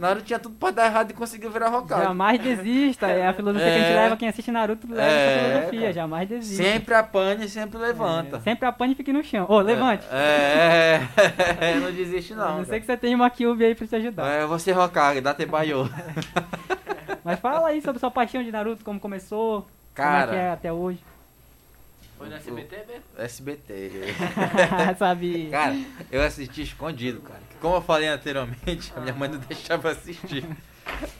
Naruto tinha tudo pra dar errado e conseguiu virar Hokage. Jamais desista, é a filosofia que a gente É. leva, quem assiste Naruto leva É, essa filosofia, cara. jamais desista. Sempre apanha e sempre levanta. É, sempre apanhe e fique no chão. Ô, levante. É, é, *laughs* não desiste A não. não ser cara. que você tenha uma Kyuubi aí pra te ajudar. É, você Hokage, dá Tebayo. Mas fala aí sobre sua paixão de Naruto, como começou, Cara. como é que é até hoje. Foi no SBT mesmo? SBT. *laughs* *laughs* Sabe? Cara, eu assisti escondido, cara. Como eu falei anteriormente, a minha mãe não deixava assistir.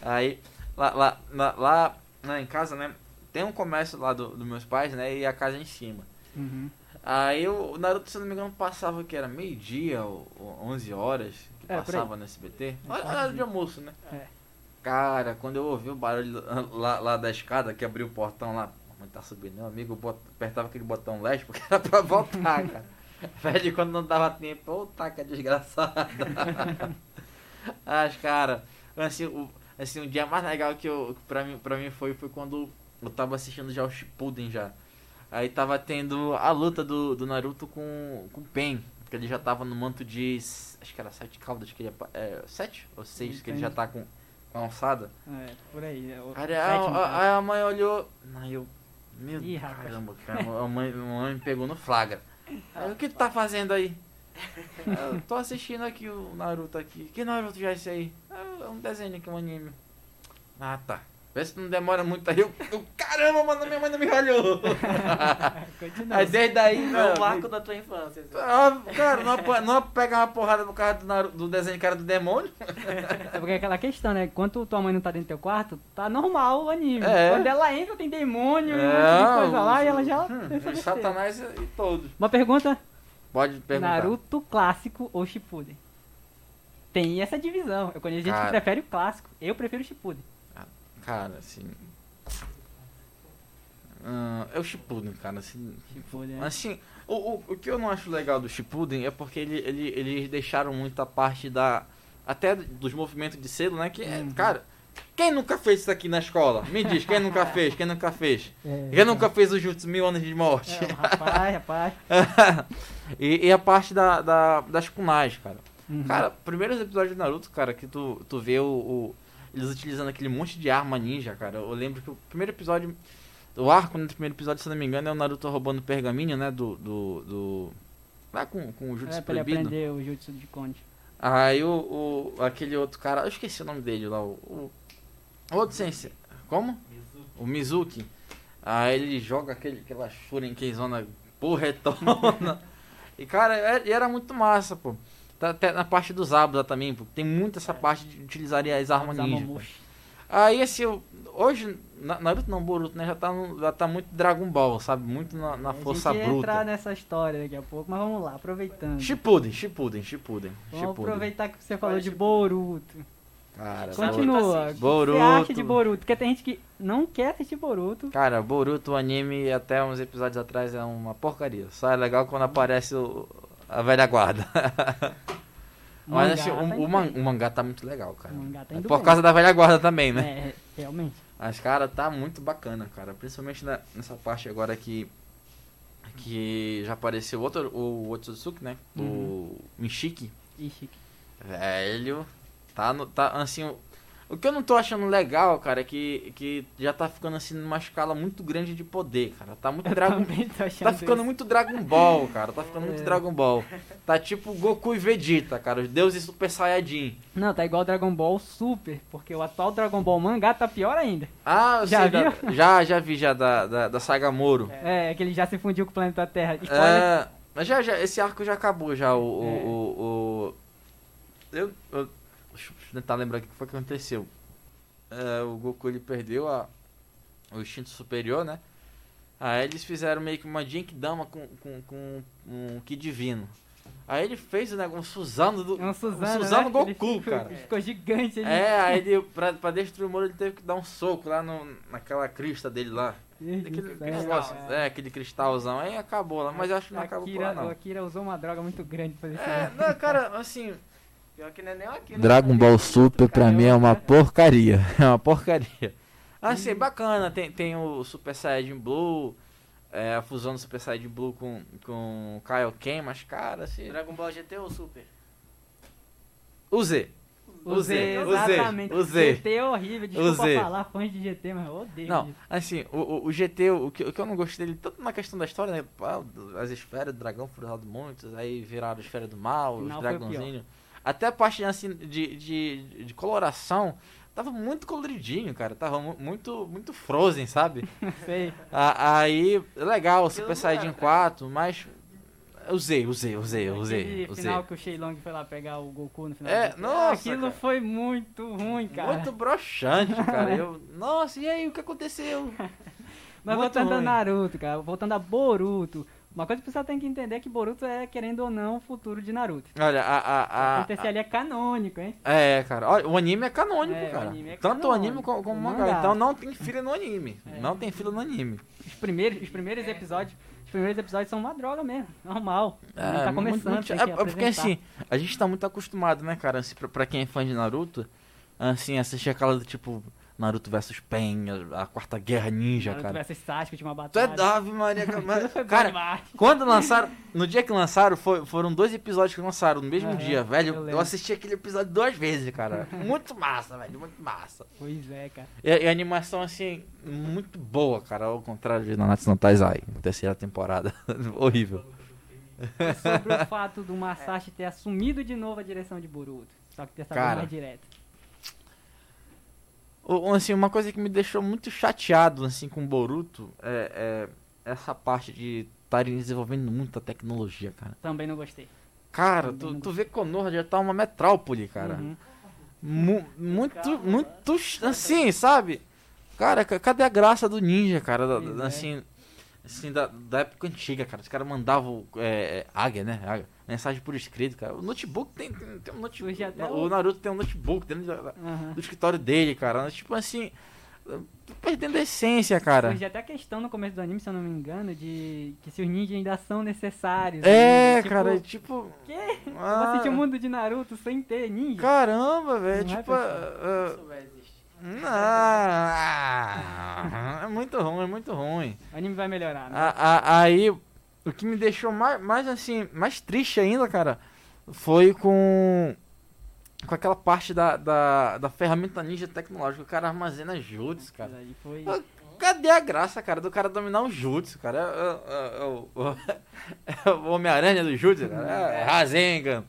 Aí, lá, lá, lá, lá, lá em casa, né? Tem um comércio lá do- dos meus pais, né? E a casa em cima. Uhum. Aí o Naruto, se eu não me engano, passava que era meio-dia ou, ou 11 horas que É, passava no SBT. Hora de almoço, né? É. Cara, quando eu ouvi o barulho lá, lá da escada, que abriu o portão lá, a mãe tá subindo, meu amigo, bot- apertava aquele botão LED porque era pra voltar, *laughs* cara. Velho, quando não dava tempo, ô taca desgraçada. *laughs* As cara, assim, o, assim, o dia mais legal que eu, pra mim, pra mim foi, foi quando eu tava assistindo já o Shippuden já. Aí tava tendo a luta do, do Naruto com, com o Pen, que ele já tava no manto de, acho que era sete caudas, que ele é, é sete ou seis, que ele já tá com, com a alçada. É, por aí. É, o Cara, a, sétimo, a, cara. a mãe olhou. Aí eu. Meu Ih, caramba, cara. A mãe, a mãe me pegou no flagra. Aí, o que tu tá fazendo aí? Eu tô assistindo aqui o Naruto aqui. Que Naruto já é esse aí? "Ah, É um desenho aqui, um anime. Ah, tá. Vê se não demora muito aí. Eu, eu, caramba, mano, minha mãe não me ralhou. *laughs* Continua. Aí desde aí, É meu o marco da tua infância. assim. Ah, cara, não, não pegar uma porrada por causa do, do desenho que era do demônio. É porque é aquela questão, né? Enquanto tua mãe não tá dentro do teu quarto, tá normal o anime. É. Quando ela entra, tem demônio e um monte de coisa lá e ela já Hum, besteira. Satanás e todos. Uma pergunta: Pode perguntar. Naruto clássico ou Shippuden? Tem essa divisão. Eu conheço gente Cara. que prefere o clássico. Eu prefiro o Shippuden. Cara, assim. ah, é o Shippuden, cara. Assim, Shippuden, é. assim o, o, o que eu não acho legal do Shippuden é porque ele, ele, eles deixaram muita parte da. Até dos movimentos de selo, né? Que, é, Uhum. cara, quem nunca fez isso aqui na escola? Me diz, quem nunca *laughs* fez? Quem nunca fez? É, Quem nunca fez o Jutsu Mil Anos de Morte? é, rapaz, rapaz. *laughs* e, e a parte da, da- das kunais, cara. Uhum. Cara, primeiros episódios de Naruto, cara, que tu, tu vê o, o- eles utilizando aquele monte de arma ninja, cara. Eu lembro que o primeiro episódio, o arco no primeiro episódio, se não me engano, é o Naruto roubando o pergaminho, né? Do. do, do lá com, com o Jutsu É pra ele proibido. aprender o Jutsu de Conde. Aí o, o. aquele outro cara. Eu esqueci o nome dele lá. O, o, o outro sensei. Como? O Mizuki. Aí ele joga aquele, aquela Shurinkenzona porretona. *laughs* e cara, é- e era muito massa, pô. Tá Até na parte dos Abusa também, pô. Tem muito essa parte de utilizar as armas ninja. Zamomushi. Aí assim, eu- hoje, Na- Naruto não, Boruto, né? Já tá, no- já tá muito Dragon Ball, sabe? Muito na, na força a gente ia entrar bruta. nessa história daqui a pouco, mas vamos lá, aproveitando. Shippuden, Shippuden, Shippuden. Vamos Shippuden. aproveitar que você falou de Boruto. Cara, Continua. O que Boruto. você acha de Boruto? Porque tem gente que não quer assistir Boruto. Cara, Boruto, o anime, até uns episódios atrás, é uma porcaria. Só é legal quando aparece o- a velha guarda. *laughs* Mas Mangá assim, o, tá o indo man- o mangá tá muito legal, cara. O tá É Por bem. causa da velha guarda também, né? É, realmente. Mas, cara, tá muito bacana, cara. Principalmente na- nessa parte agora que. Que já apareceu outro, o Otsutsuki, né? Uhum. O Mishiki. Ixi, Velho. Tá no. Tá, assim, o, o que eu não tô achando legal, cara, é que, que já tá ficando assim numa escala muito grande de poder, cara. Tá muito eu Dragon Tá ficando isso. muito Dragon Ball, cara. Tá ficando muito É. Dragon Ball. Tá tipo Goku e Vegeta, cara. Os deuses Super Saiyajin. Não, tá igual Dragon Ball Super, porque o atual Dragon Ball mangá tá pior ainda. Ah, Já sei, viu? já, já vi já da, da, da saga Moro. É, que ele já se fundiu com o planeta Terra. Spoiler. É, mas já, já, esse arco já acabou já. O. o, É. o, o- eu, eu. Deixa eu tentar lembrar o que foi que aconteceu. É, o Goku ele perdeu a, o instinto superior, né? Aí eles fizeram meio que uma Genkidama com, com, com um Ki divino. Aí ele fez o negócio usando do. É um Suzano, Suzano né? Ele Goku, ficou, cara. Ficou gigante. Ele... É, aí ele, pra, pra destruir o Moro ele teve que dar um soco lá no, naquela crista dele lá. Aquele, aquele é- é, aquele cristalzão. Aí acabou lá, mas eu acho que não acabou por lá, Akira, o não. Akira usou uma droga muito grande pra fazer isso. É, não, cara, assim, Pior que não é nem aqui. né? Dragon Ball Super pra mim é uma porcaria. *laughs* É uma porcaria. Assim, bacana, tem, tem o Super Saiyajin Blue, é, a fusão do Super Saiyajin Blue com, com o Kaioken, mas cara, assim. Dragon Ball GT ou Super? O Z. O Z, o Z, exatamente. o Z. GT é horrível, desculpa Z. falar fãs de GT, mas eu odeio. Não, GT. assim, o, o, o GT, o que, o que eu não gostei dele, tanto na questão da história, né? As esferas do dragão foram usadas muitos, aí viraram a esfera do mal, os Final o pior. dragãozinhos. Até a parte assim, de, de, de coloração, tava muito coloridinho, cara. Tava mu- muito, muito frozen, sabe? *laughs* Sei. A- aí, legal, Super não Saiyajin era, 4, mas. Usei, usei, usei, usei, Aquele usei. final que o Shenlong foi lá pegar o Goku no final. É, nossa, Aquilo cara. foi muito ruim, cara. Muito broxante, cara. Eu, *laughs* nossa, e aí, o que aconteceu? Mas muito voltando a ruim. Naruto, cara, voltando a Boruto. Uma coisa que o pessoal tem que entender é que Boruto é, querendo ou não, o futuro de Naruto. Olha, a. a, a, Acontecer ali é canônico, hein? É, cara. Olha, o anime é canônico, É, o cara. anime é Tanto o canônico. anime como, como o O mangá. mangá. Então não tem fila no anime. É. Não tem fila no anime. Os primeiros, os primeiros episódios, os primeiros episódios são uma droga mesmo, normal. Não tá muito- começando, muito- tem é, é porque assim, a gente tá muito acostumado, né, cara? Assim, pra, pra quem é fã de Naruto, assim, assistir aquela do tipo Naruto versus Pen, a, a quarta guerra ninja, Naruto cara. versus Sasuke, última Tu é batalha. Ave Maria, *laughs* cara. Cara, quando lançaram, no dia que lançaram, foi- foram dois episódios que lançaram no mesmo Aham, dia, velho. eu Eu, assisti aquele episódio duas vezes, cara. *laughs* Muito massa, velho, muito massa. Pois é, cara. E, e a animação, assim, muito boa, cara. Ao contrário de Nanatsu no Taizai, terceira temporada. *laughs* Horrível. Sobre o fato do Masashi ter assumido de novo a direção de Boruto. Só que dessa vez mais direto. Assim, uma coisa que me deixou muito chateado, assim, com o Boruto é, é essa parte de estarem desenvolvendo muita tecnologia, cara. Também não gostei. Cara, tu, tu vê que Konoha já tá uma metrópole, cara. Uhum. Mu- muito, muito, ch- assim, sabe? Cara, ca- cadê a graça do ninja, cara? É. assim, assim da, da época antiga, cara. Os caras mandavam é, é, águia, né? Águia, mensagem por escrito, cara. O notebook tem, tem, tem um notebook. O o- Naruto tem um notebook dentro da- Aham. do escritório dele, cara. Tipo assim, tô perdendo a essência, cara. Surge até a questão no começo do anime, se eu não me engano, de que se os ninjas ainda são necessários. É, né? Tipo, cara, tipo. Quê? Eu vou ah, assistir o mundo de Naruto sem ter ninja? Caramba, velho. É, Tipo. Ah, *laughs* é muito ruim, é muito ruim. O anime vai melhorar, né? A- a- aí, o que me deixou mais, mais assim, mais triste ainda, cara, foi com com aquela parte da, da, da ferramenta ninja tecnológica. O cara armazena jutsu, cara. Foi... Cadê a graça, cara, do cara dominar o jutsu, cara? É, é- é é o Homem-Aranha do jutsu, cara. É, é Rasengan,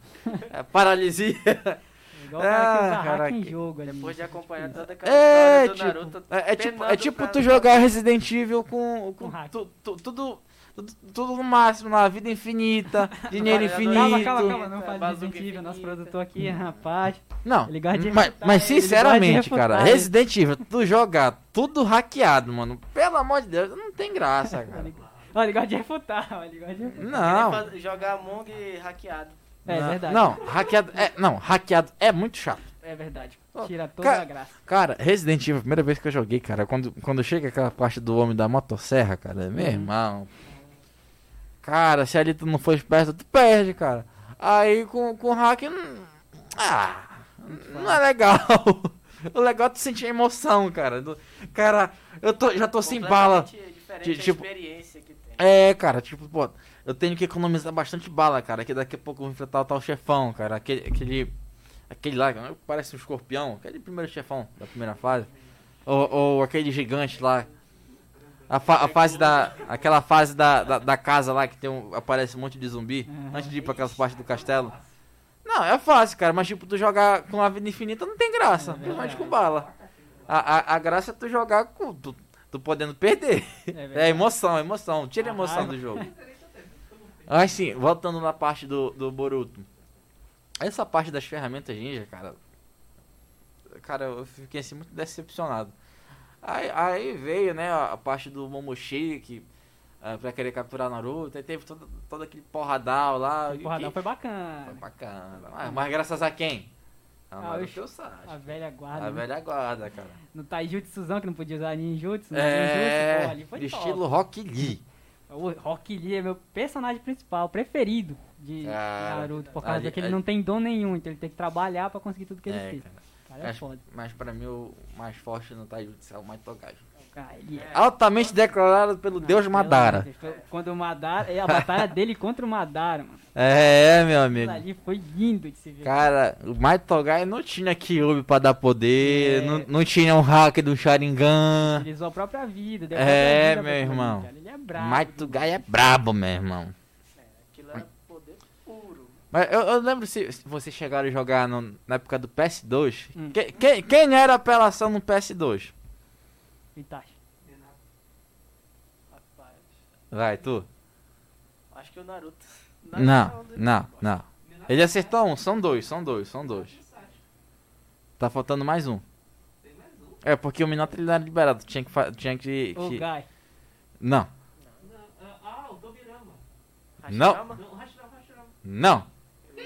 é paralisia. *laughs* Igual o cara que Ah, em jogo ali. Depois de acompanhar toda aquela É, história do tipo, Naruto. é, é tipo, é tipo pra- tu jogar Resident Evil com, com Com hack. tu- tu- tudo, tudo, tudo no máximo, na vida infinita, *laughs* *laughs* dinheiro infinito. Calma, calma, calma, não É, bazuca Resident Evil, nosso produtor aqui, rapaz. Não, Ele gosta de mas, refutar, mas ele gosta de sinceramente, cara, Resident Evil, tu jogar tudo hackeado, mano, pelo amor de Deus, não tem graça, cara. Olha, ele gosta de refutar, olha, ele gosta de refutar. Não, faz- Jogar Among hackeado. É não, verdade. Não, hackeado é, não, hackeado é muito chato. É verdade. Tira toda cara- a graça. Cara, Resident Evil, a primeira vez que eu joguei, cara, quando, quando chega aquela parte do homem da motosserra, cara, meu Uhum. irmão. Cara, se ali tu não for esperto, tu perde, cara. Aí com, com o hack. hum, Ah, não é legal. *laughs* O legal é tu sentir a emoção, cara. Cara, eu tô, já tô sem bala. Diferente tipo- experiência que tem. É, cara, tipo, pô, eu tenho que economizar bastante bala, cara, que daqui a pouco eu vou enfrentar o tal chefão, cara, aquele, aquele, aquele lá, que parece um escorpião, aquele primeiro chefão da primeira fase, ou, ou aquele gigante lá, a, fa- a fase da, aquela fase da, da, da casa lá que tem um, aparece um monte de zumbi, antes de ir pra aquelas partes do castelo. Não, é fácil, cara, mas tipo, tu jogar com a vida infinita não tem graça, principalmente com bala. A, a, a graça é tu jogar com, tu, tu podendo perder. É É emoção, emoção. Tira a emoção do jogo. *laughs* Mas sim, voltando na parte do, do Boruto. Essa parte das ferramentas ninja, cara. Cara, eu fiquei assim muito decepcionado. Aí, aí veio, né, a, parte do Momoshi, que ah, pra querer capturar Naruto. Aí teve todo, todo aquele porradal lá. O porradão que- foi bacana. foi bacana. Mas, mas graças a quem? A Ah, Naruto oxe. e o Sasuke. A velha guarda. A né? velha guarda, cara. No Taijutsuzão, que não podia usar ninjutsu. no É, ninjutsu, pô, ali foi de top. estilo Rock Lee. O Rock Lee é meu personagem principal, preferido de Cara, Naruto. Por causa ali- daquele ali- não tem dom nenhum, então ele tem que trabalhar pra conseguir tudo que ele É, fez. cara. Cara, é Mas, foda. mas pra mim o mais forte no Taijutsu é o Maitogaji. É. Altamente declarado pelo deus Pelo Madara. Deus, Quando o Madara. É a batalha *laughs* dele contra o Madara, mano. É, meu Aquilo amigo. ali foi lindo de se ver. Cara, o Maitogai não tinha Kyuubi pra dar poder, É. não, não tinha um hack do Sharingan. Ele usou a própria vida. a É, própria vida meu irmão. Ele é brabo. Maitogai é brabo, meu irmão. Aquilo era poder puro. Mas eu, eu lembro se, se vocês chegaram a jogar no- na época do PS2. Hum. Que- que- quem era a apelação no PS2? Itachi. Rapaz. Vai, tu. Acho que o Naruto. Não, Naruto não, não. Ele acertou um, são dois, são dois, são dois. Tá faltando mais um. É, porque o Minato ele não era liberado, tinha que. Tinha que, O que- Gai. Não, Hashirama? não.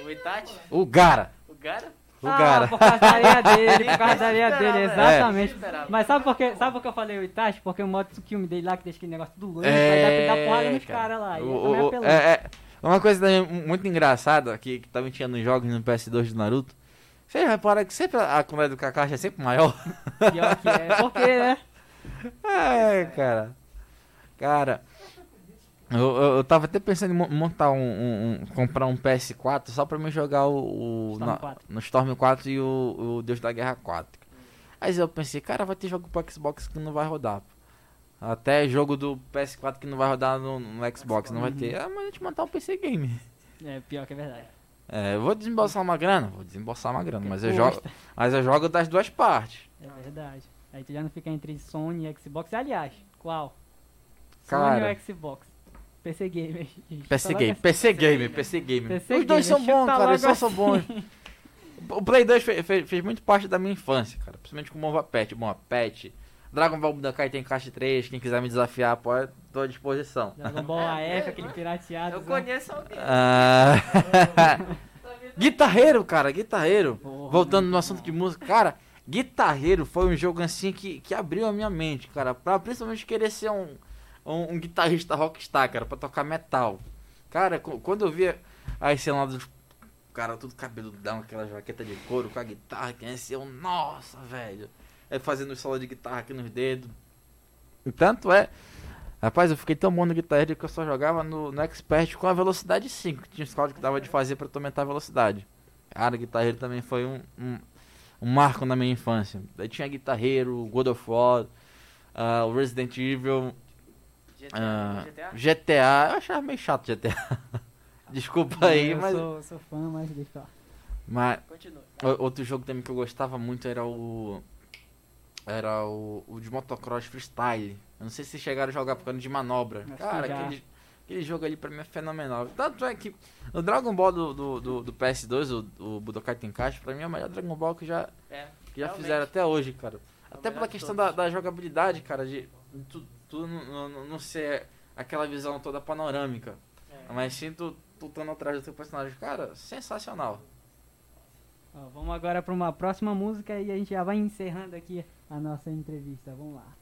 O Itachi? O Gara. O Gara? O ah, Gara. por causa da areia *laughs* dele, por causa da areia dele, exatamente. esperava. Mas sabe por, quê? sabe por que eu falei o Itachi? Porque o modo Tsukimi dele lá, que deixa aquele negócio loiro, vai É, dar, dar porrada nos cara. caras lá. E O- o- é, é, uma coisa também muito engraçada que, que também tinha nos jogos no PS2 do Naruto. Você repara que sempre a comunidade do Kakashi é sempre maior? Pior que é. Por quê, né? *laughs* É, cara. Cara, eu, eu, eu tava até pensando em mo- montar um, um- um- comprar um PS4 só pra me jogar o, o Storm na- 4. no Storm 4 e o, o Deus da Guerra 4. Aí eu pensei, cara, vai ter jogo pro Xbox que não vai rodar. Até jogo do PS4 que não vai rodar no, no Xbox, não vai ter. Ah, mas a gente montar um PC game. É, pior que é verdade. É, eu vou desembolsar uma grana? Vou desembolsar uma grana, mas eu jogo, mas eu jogo das duas partes. É verdade. Aí tu já não fica entre Sony e Xbox. Aliás, qual? Cara. Sony ou Xbox? PC Gamer. gente. PC Fala game. PC game, PC game. PC Os dois game, são bons, cara, eles só logo são bons. O Play 2 fe- fe- fez, muito parte da minha infância, cara. Principalmente com o Mova Pet. Bom, Pet. Dragon Ball Budokai tem caixa 3. Quem quiser me desafiar, pode, tô à disposição. Dragon Ball AF, *laughs* aquele pirateado. Eu conheço alguém. Ah, *laughs* guitarreiro, cara, guitarreiro. Porra, Voltando no assunto de música, cara, Guitarreiro foi um jogo assim que, que abriu a minha mente, cara, pra principalmente querer ser um, um, um guitarrista rockstar, cara, pra tocar metal. Cara, quando eu via as cenas dos cara tudo cabeludão, aquela jaqueta de couro com a guitarra, que assim, eu, nossa, velho. É fazendo solo de guitarra aqui nos dedos. E tanto é, rapaz, eu fiquei tão bom no guitarreiro que eu só jogava no, no Expert com a velocidade 5, que tinha os códigos que dava de fazer tu aumentar a velocidade. Cara, guitarreiro também foi um, um, um marco na minha infância. Daí tinha guitarreiro, God of War. o Resident Evil, GTA, ah, GTA? GTA. Eu achava meio chato GTA. *laughs* Desculpa aí, eu mas. sou, sou fã, mas deixa lá. mas Continua. outro jogo também que eu gostava muito era o. Era o, o de motocross freestyle. Eu não sei se chegaram a jogar por causa de manobra. Acho Cara, aquele, aquele jogo ali pra mim é fenomenal. Tanto é que o Dragon Ball do, do, do, do PS2, o, o Budokai Tenkaichi, pra mim é o melhor Dragon Ball que já, É, que já realmente. fizeram até hoje, cara. É Até pela de questão da, da jogabilidade, cara, de tu, tu não, não, não ser aquela visão toda panorâmica. É. Mas sim tu lutando atrás do teu personagem. Cara, sensacional. Ó, vamos agora para uma próxima música e a gente já vai encerrando aqui a nossa entrevista. Vamos lá.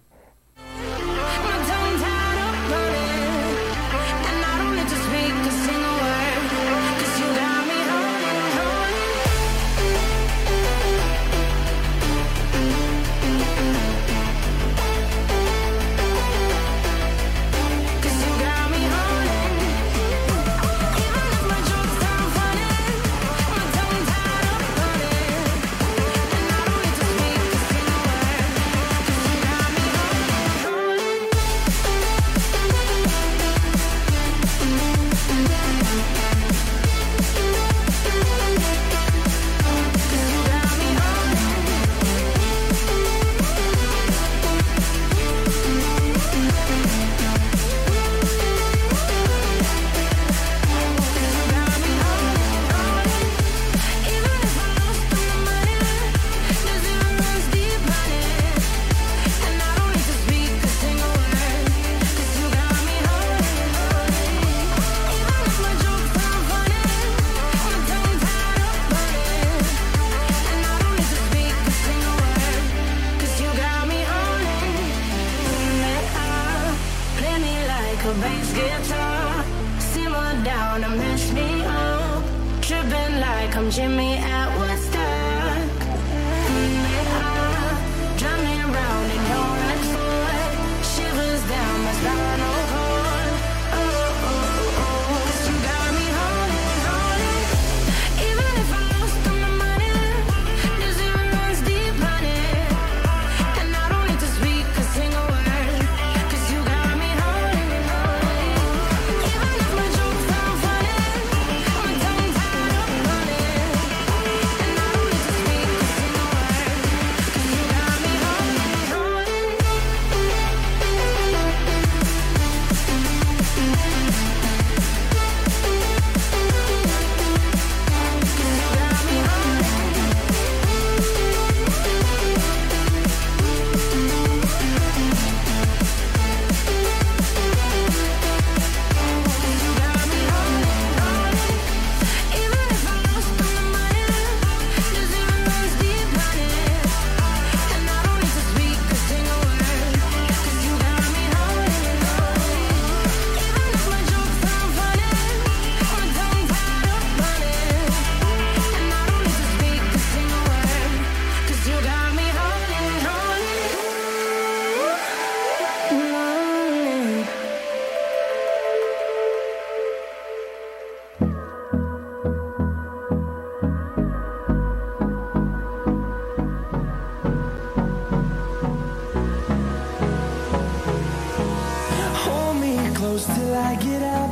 I get up.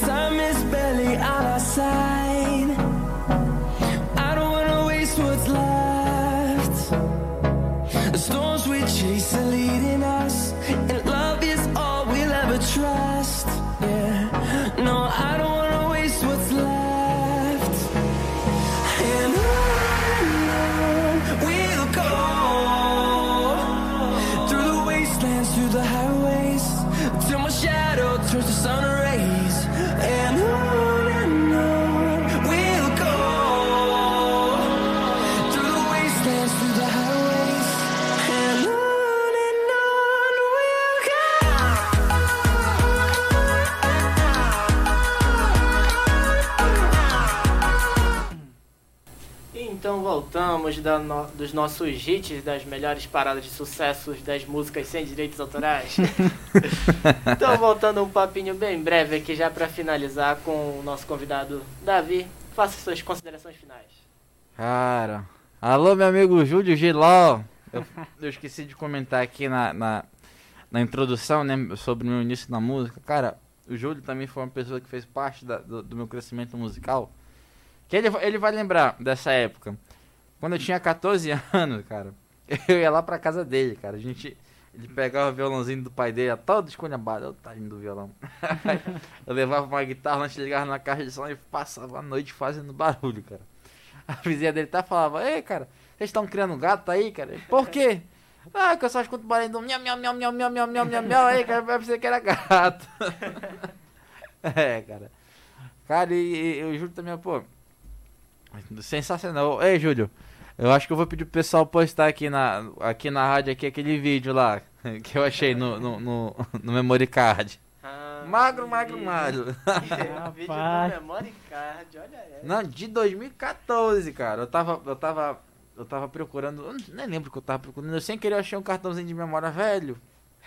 Time is barely on our side. Voltamos da no- dos nossos hits, das melhores paradas de sucessos das músicas sem direitos autorais. *laughs* então voltando um papinho bem breve aqui já para finalizar com o nosso convidado Davi. Faça suas considerações finais. Cara, alô meu amigo Júlio Giló. Eu, eu esqueci de comentar aqui na, na, na introdução, né, sobre o meu início na música, cara, o Júlio também foi uma pessoa que fez parte da- do, do meu crescimento musical. Que ele, ele vai lembrar dessa época. Quando eu tinha 14 anos, cara, *laughs* eu ia lá pra casa dele, cara. A gente. Ele pegava o violãozinho do pai dele, todo esculhambado, o tadinho do violão. *laughs* eu levava uma guitarra, nós ligava na caixa de som e passava a noite fazendo barulho, cara. A vizinha dele tá falava, ei, cara, vocês estão criando gato aí, cara? Por quê? Ah, que eu só escuto barulho do miau, miau, miau, miau, miau, miau, miau, miau, miau, aí, cara, vai pensar que era gato. *laughs* é, cara. Cara, e, e o Júlio também, pô, sensacional. Ei, Júlio, eu acho que eu vou pedir pro pessoal postar aqui na, aqui na rádio aqui aquele vídeo lá *laughs* que eu achei no, no, no, no memory card. Ah, Magro, magro, *laughs* vídeo. magro. Vídeo Rapaz. do Memory Card, olha essa. Não, de 2014, cara. Eu tava, eu tava, eu tava procurando, eu nem lembro o que eu tava procurando. Eu sem querer eu achei um cartãozinho de memória velho.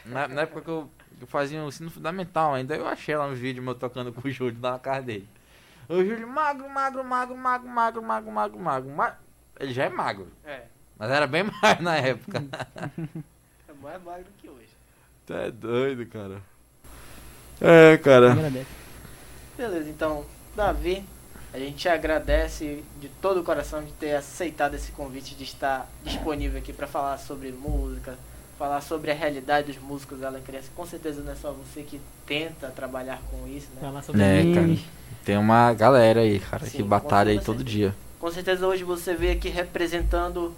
Na, na época que eu, eu fazia o ensino fundamental ainda, eu achei lá uns vídeos meu tocando com o Júlio na casa dele. O Júlio, magro, magro, magro, magro, magro, magro, magro, magro. ma- Ele já é magro, É, mas era bem *laughs* mais na época. é mais magro que hoje. Tu é doido, cara. É, cara. Agradece. Beleza, então, Davi, a gente te agradece de todo o coração de ter aceitado esse convite de estar disponível aqui para falar sobre música, falar sobre a realidade dos músicos da Alecrense. Com certeza não é só você que tenta trabalhar com isso, né? Falar sobre É, games. Tem uma galera aí, cara, Sim, que batalha aí todo dia. Com certeza hoje você veio aqui representando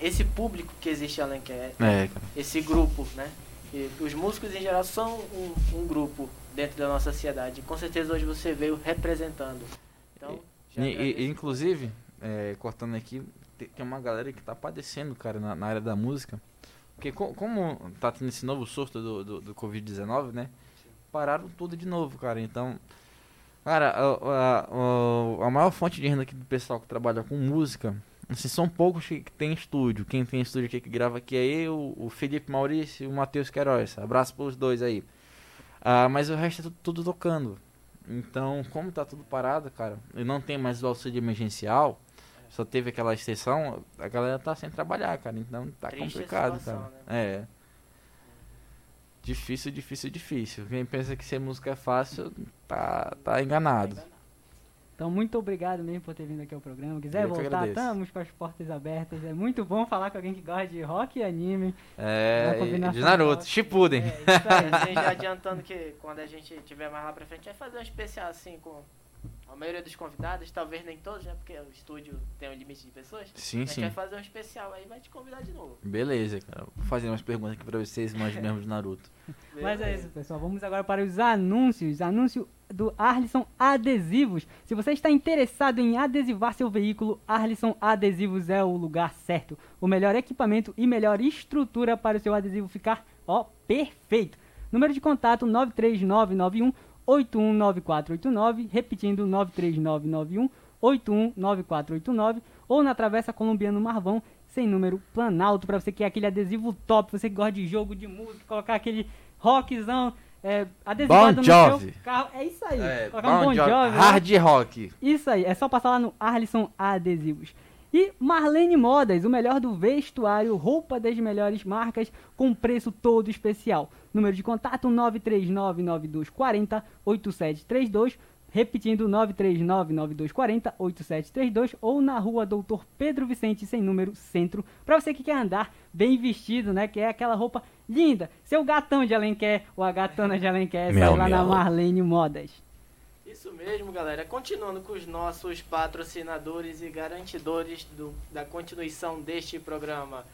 esse público que existe em Alenquer, É, cara. esse grupo, né? E os músicos em geral são um, um grupo dentro da nossa sociedade. Com certeza hoje você veio representando. Então, E, e- inclusive, é, cortando aqui, tem, tem uma galera que tá padecendo, cara, na, na área da música. Porque co- como tá tendo esse novo surto do, do, do Covid-19, né? Pararam tudo de novo, cara. Então, cara, a, a- a- maior fonte de renda aqui do pessoal que trabalha com música, assim, são poucos que, que tem estúdio. Quem tem estúdio aqui que grava aqui é eu, o Felipe Maurício e o Matheus Queiroz. Abraço pros dois aí. Ah, mas o resto é tudo, tudo tocando. Então, como tá tudo parado, cara, e não tem mais o auxílio emergencial, só teve aquela exceção, a galera tá sem trabalhar, cara. Então tá Triste complicado, situação, cara. né? É. Difícil, difícil, difícil. Quem pensa que ser música é fácil, tá, tá enganado. Então, muito obrigado mesmo por ter vindo aqui ao programa. Quiser Eu voltar, estamos com as portas abertas. É muito bom falar com alguém que gosta de rock e anime. É, combinação de Naruto. Shippuden. É, isso aí. *laughs* Já adiantando que quando a gente tiver mais lá pra frente, vai fazer um especial assim com a maioria dos convidados, talvez nem todos, né? Porque o estúdio tem um limite de pessoas. Sim, a gente sim. vai fazer um especial aí vai te convidar de novo. Beleza, cara. Vou fazer umas perguntas aqui pra vocês, mais *laughs* mesmo de Naruto. Mas é isso, pessoal. Vamos agora para os anúncios. Anúncio do Arlisson Adesivos. Se você está interessado em adesivar seu veículo, Arlisson Adesivos é o lugar certo. O melhor equipamento e melhor estrutura para o seu adesivo ficar, ó, perfeito. Número de contato 93991 819489, repetindo 93991 819489 ou na Travessa Colombiano Marvão, sem número Planalto, para você que é aquele adesivo top, você que gosta de jogo, de música, colocar aquele rockzão é, adesivado Bon no seu carro. É isso aí. É, colocar um Bon Jovi, né? hard rock. Isso aí, é só passar lá no Arlisson Adesivos. E Marlene Modas, o melhor do vestuário, roupa das melhores marcas, com preço todo especial. Número de contato 93992408732, repetindo 93992408732 ou na rua Doutor Pedro Vicente, sem número, centro, para você que quer andar bem vestido, né, que é aquela roupa linda. Seu gatão de Alenquer ou a gatona de Alenquer, sai lá na. Marlene Modas. Isso mesmo, galera. Continuando com os nossos patrocinadores e garantidores do- da continuação deste programa.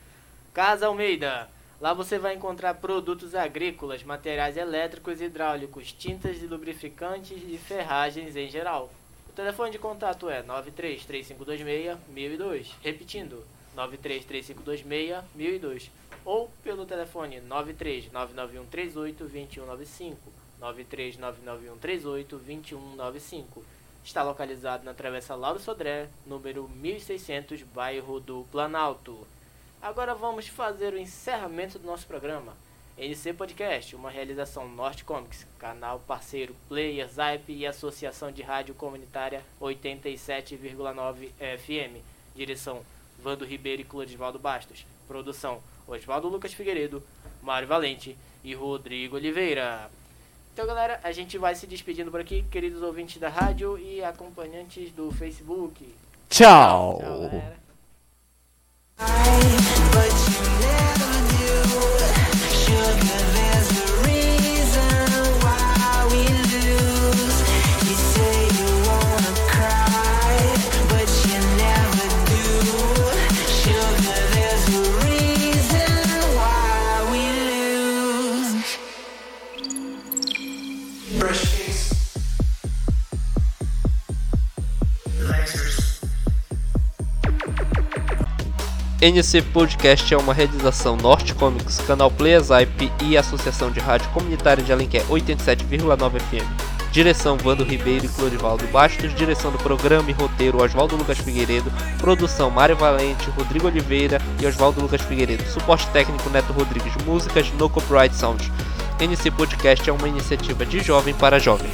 Casa Almeida. Lá você vai encontrar produtos agrícolas, materiais elétricos e hidráulicos, tintas de lubrificantes e ferragens em geral. O telefone de contato é 933526-1002. Repetindo, 933526-1002. Ou pelo telefone 93991382195. 93991382195. Está localizado na Travessa Lauro Sodré, número 1600, bairro do Planalto. Agora vamos fazer o encerramento do nosso programa. NC Podcast, uma realização Norte Comics, canal parceiro Player, Zype e Associação de Rádio Comunitária 87,9 FM. Direção Vando Ribeiro e Clodisvaldo Bastos. Produção Oswaldo Lucas Figueiredo, Mário Valente e Rodrigo Oliveira. Então, galera, a gente vai se despedindo por aqui, queridos ouvintes da rádio e acompanhantes do Facebook. Tchau. Tchau, galera. NC Podcast é uma realização Norte Comics, canal Players IP e Associação de Rádio Comunitária de Alenquer 87,9 FM. Direção Vando Ribeiro e Clorivaldo Bastos, direção do programa e roteiro Oswaldo Lucas Figueiredo, produção Mário Valente, Rodrigo Oliveira e Oswaldo Lucas Figueiredo, suporte técnico Neto Rodrigues, músicas no Copyright Sound. NC Podcast é uma iniciativa de jovem para jovem.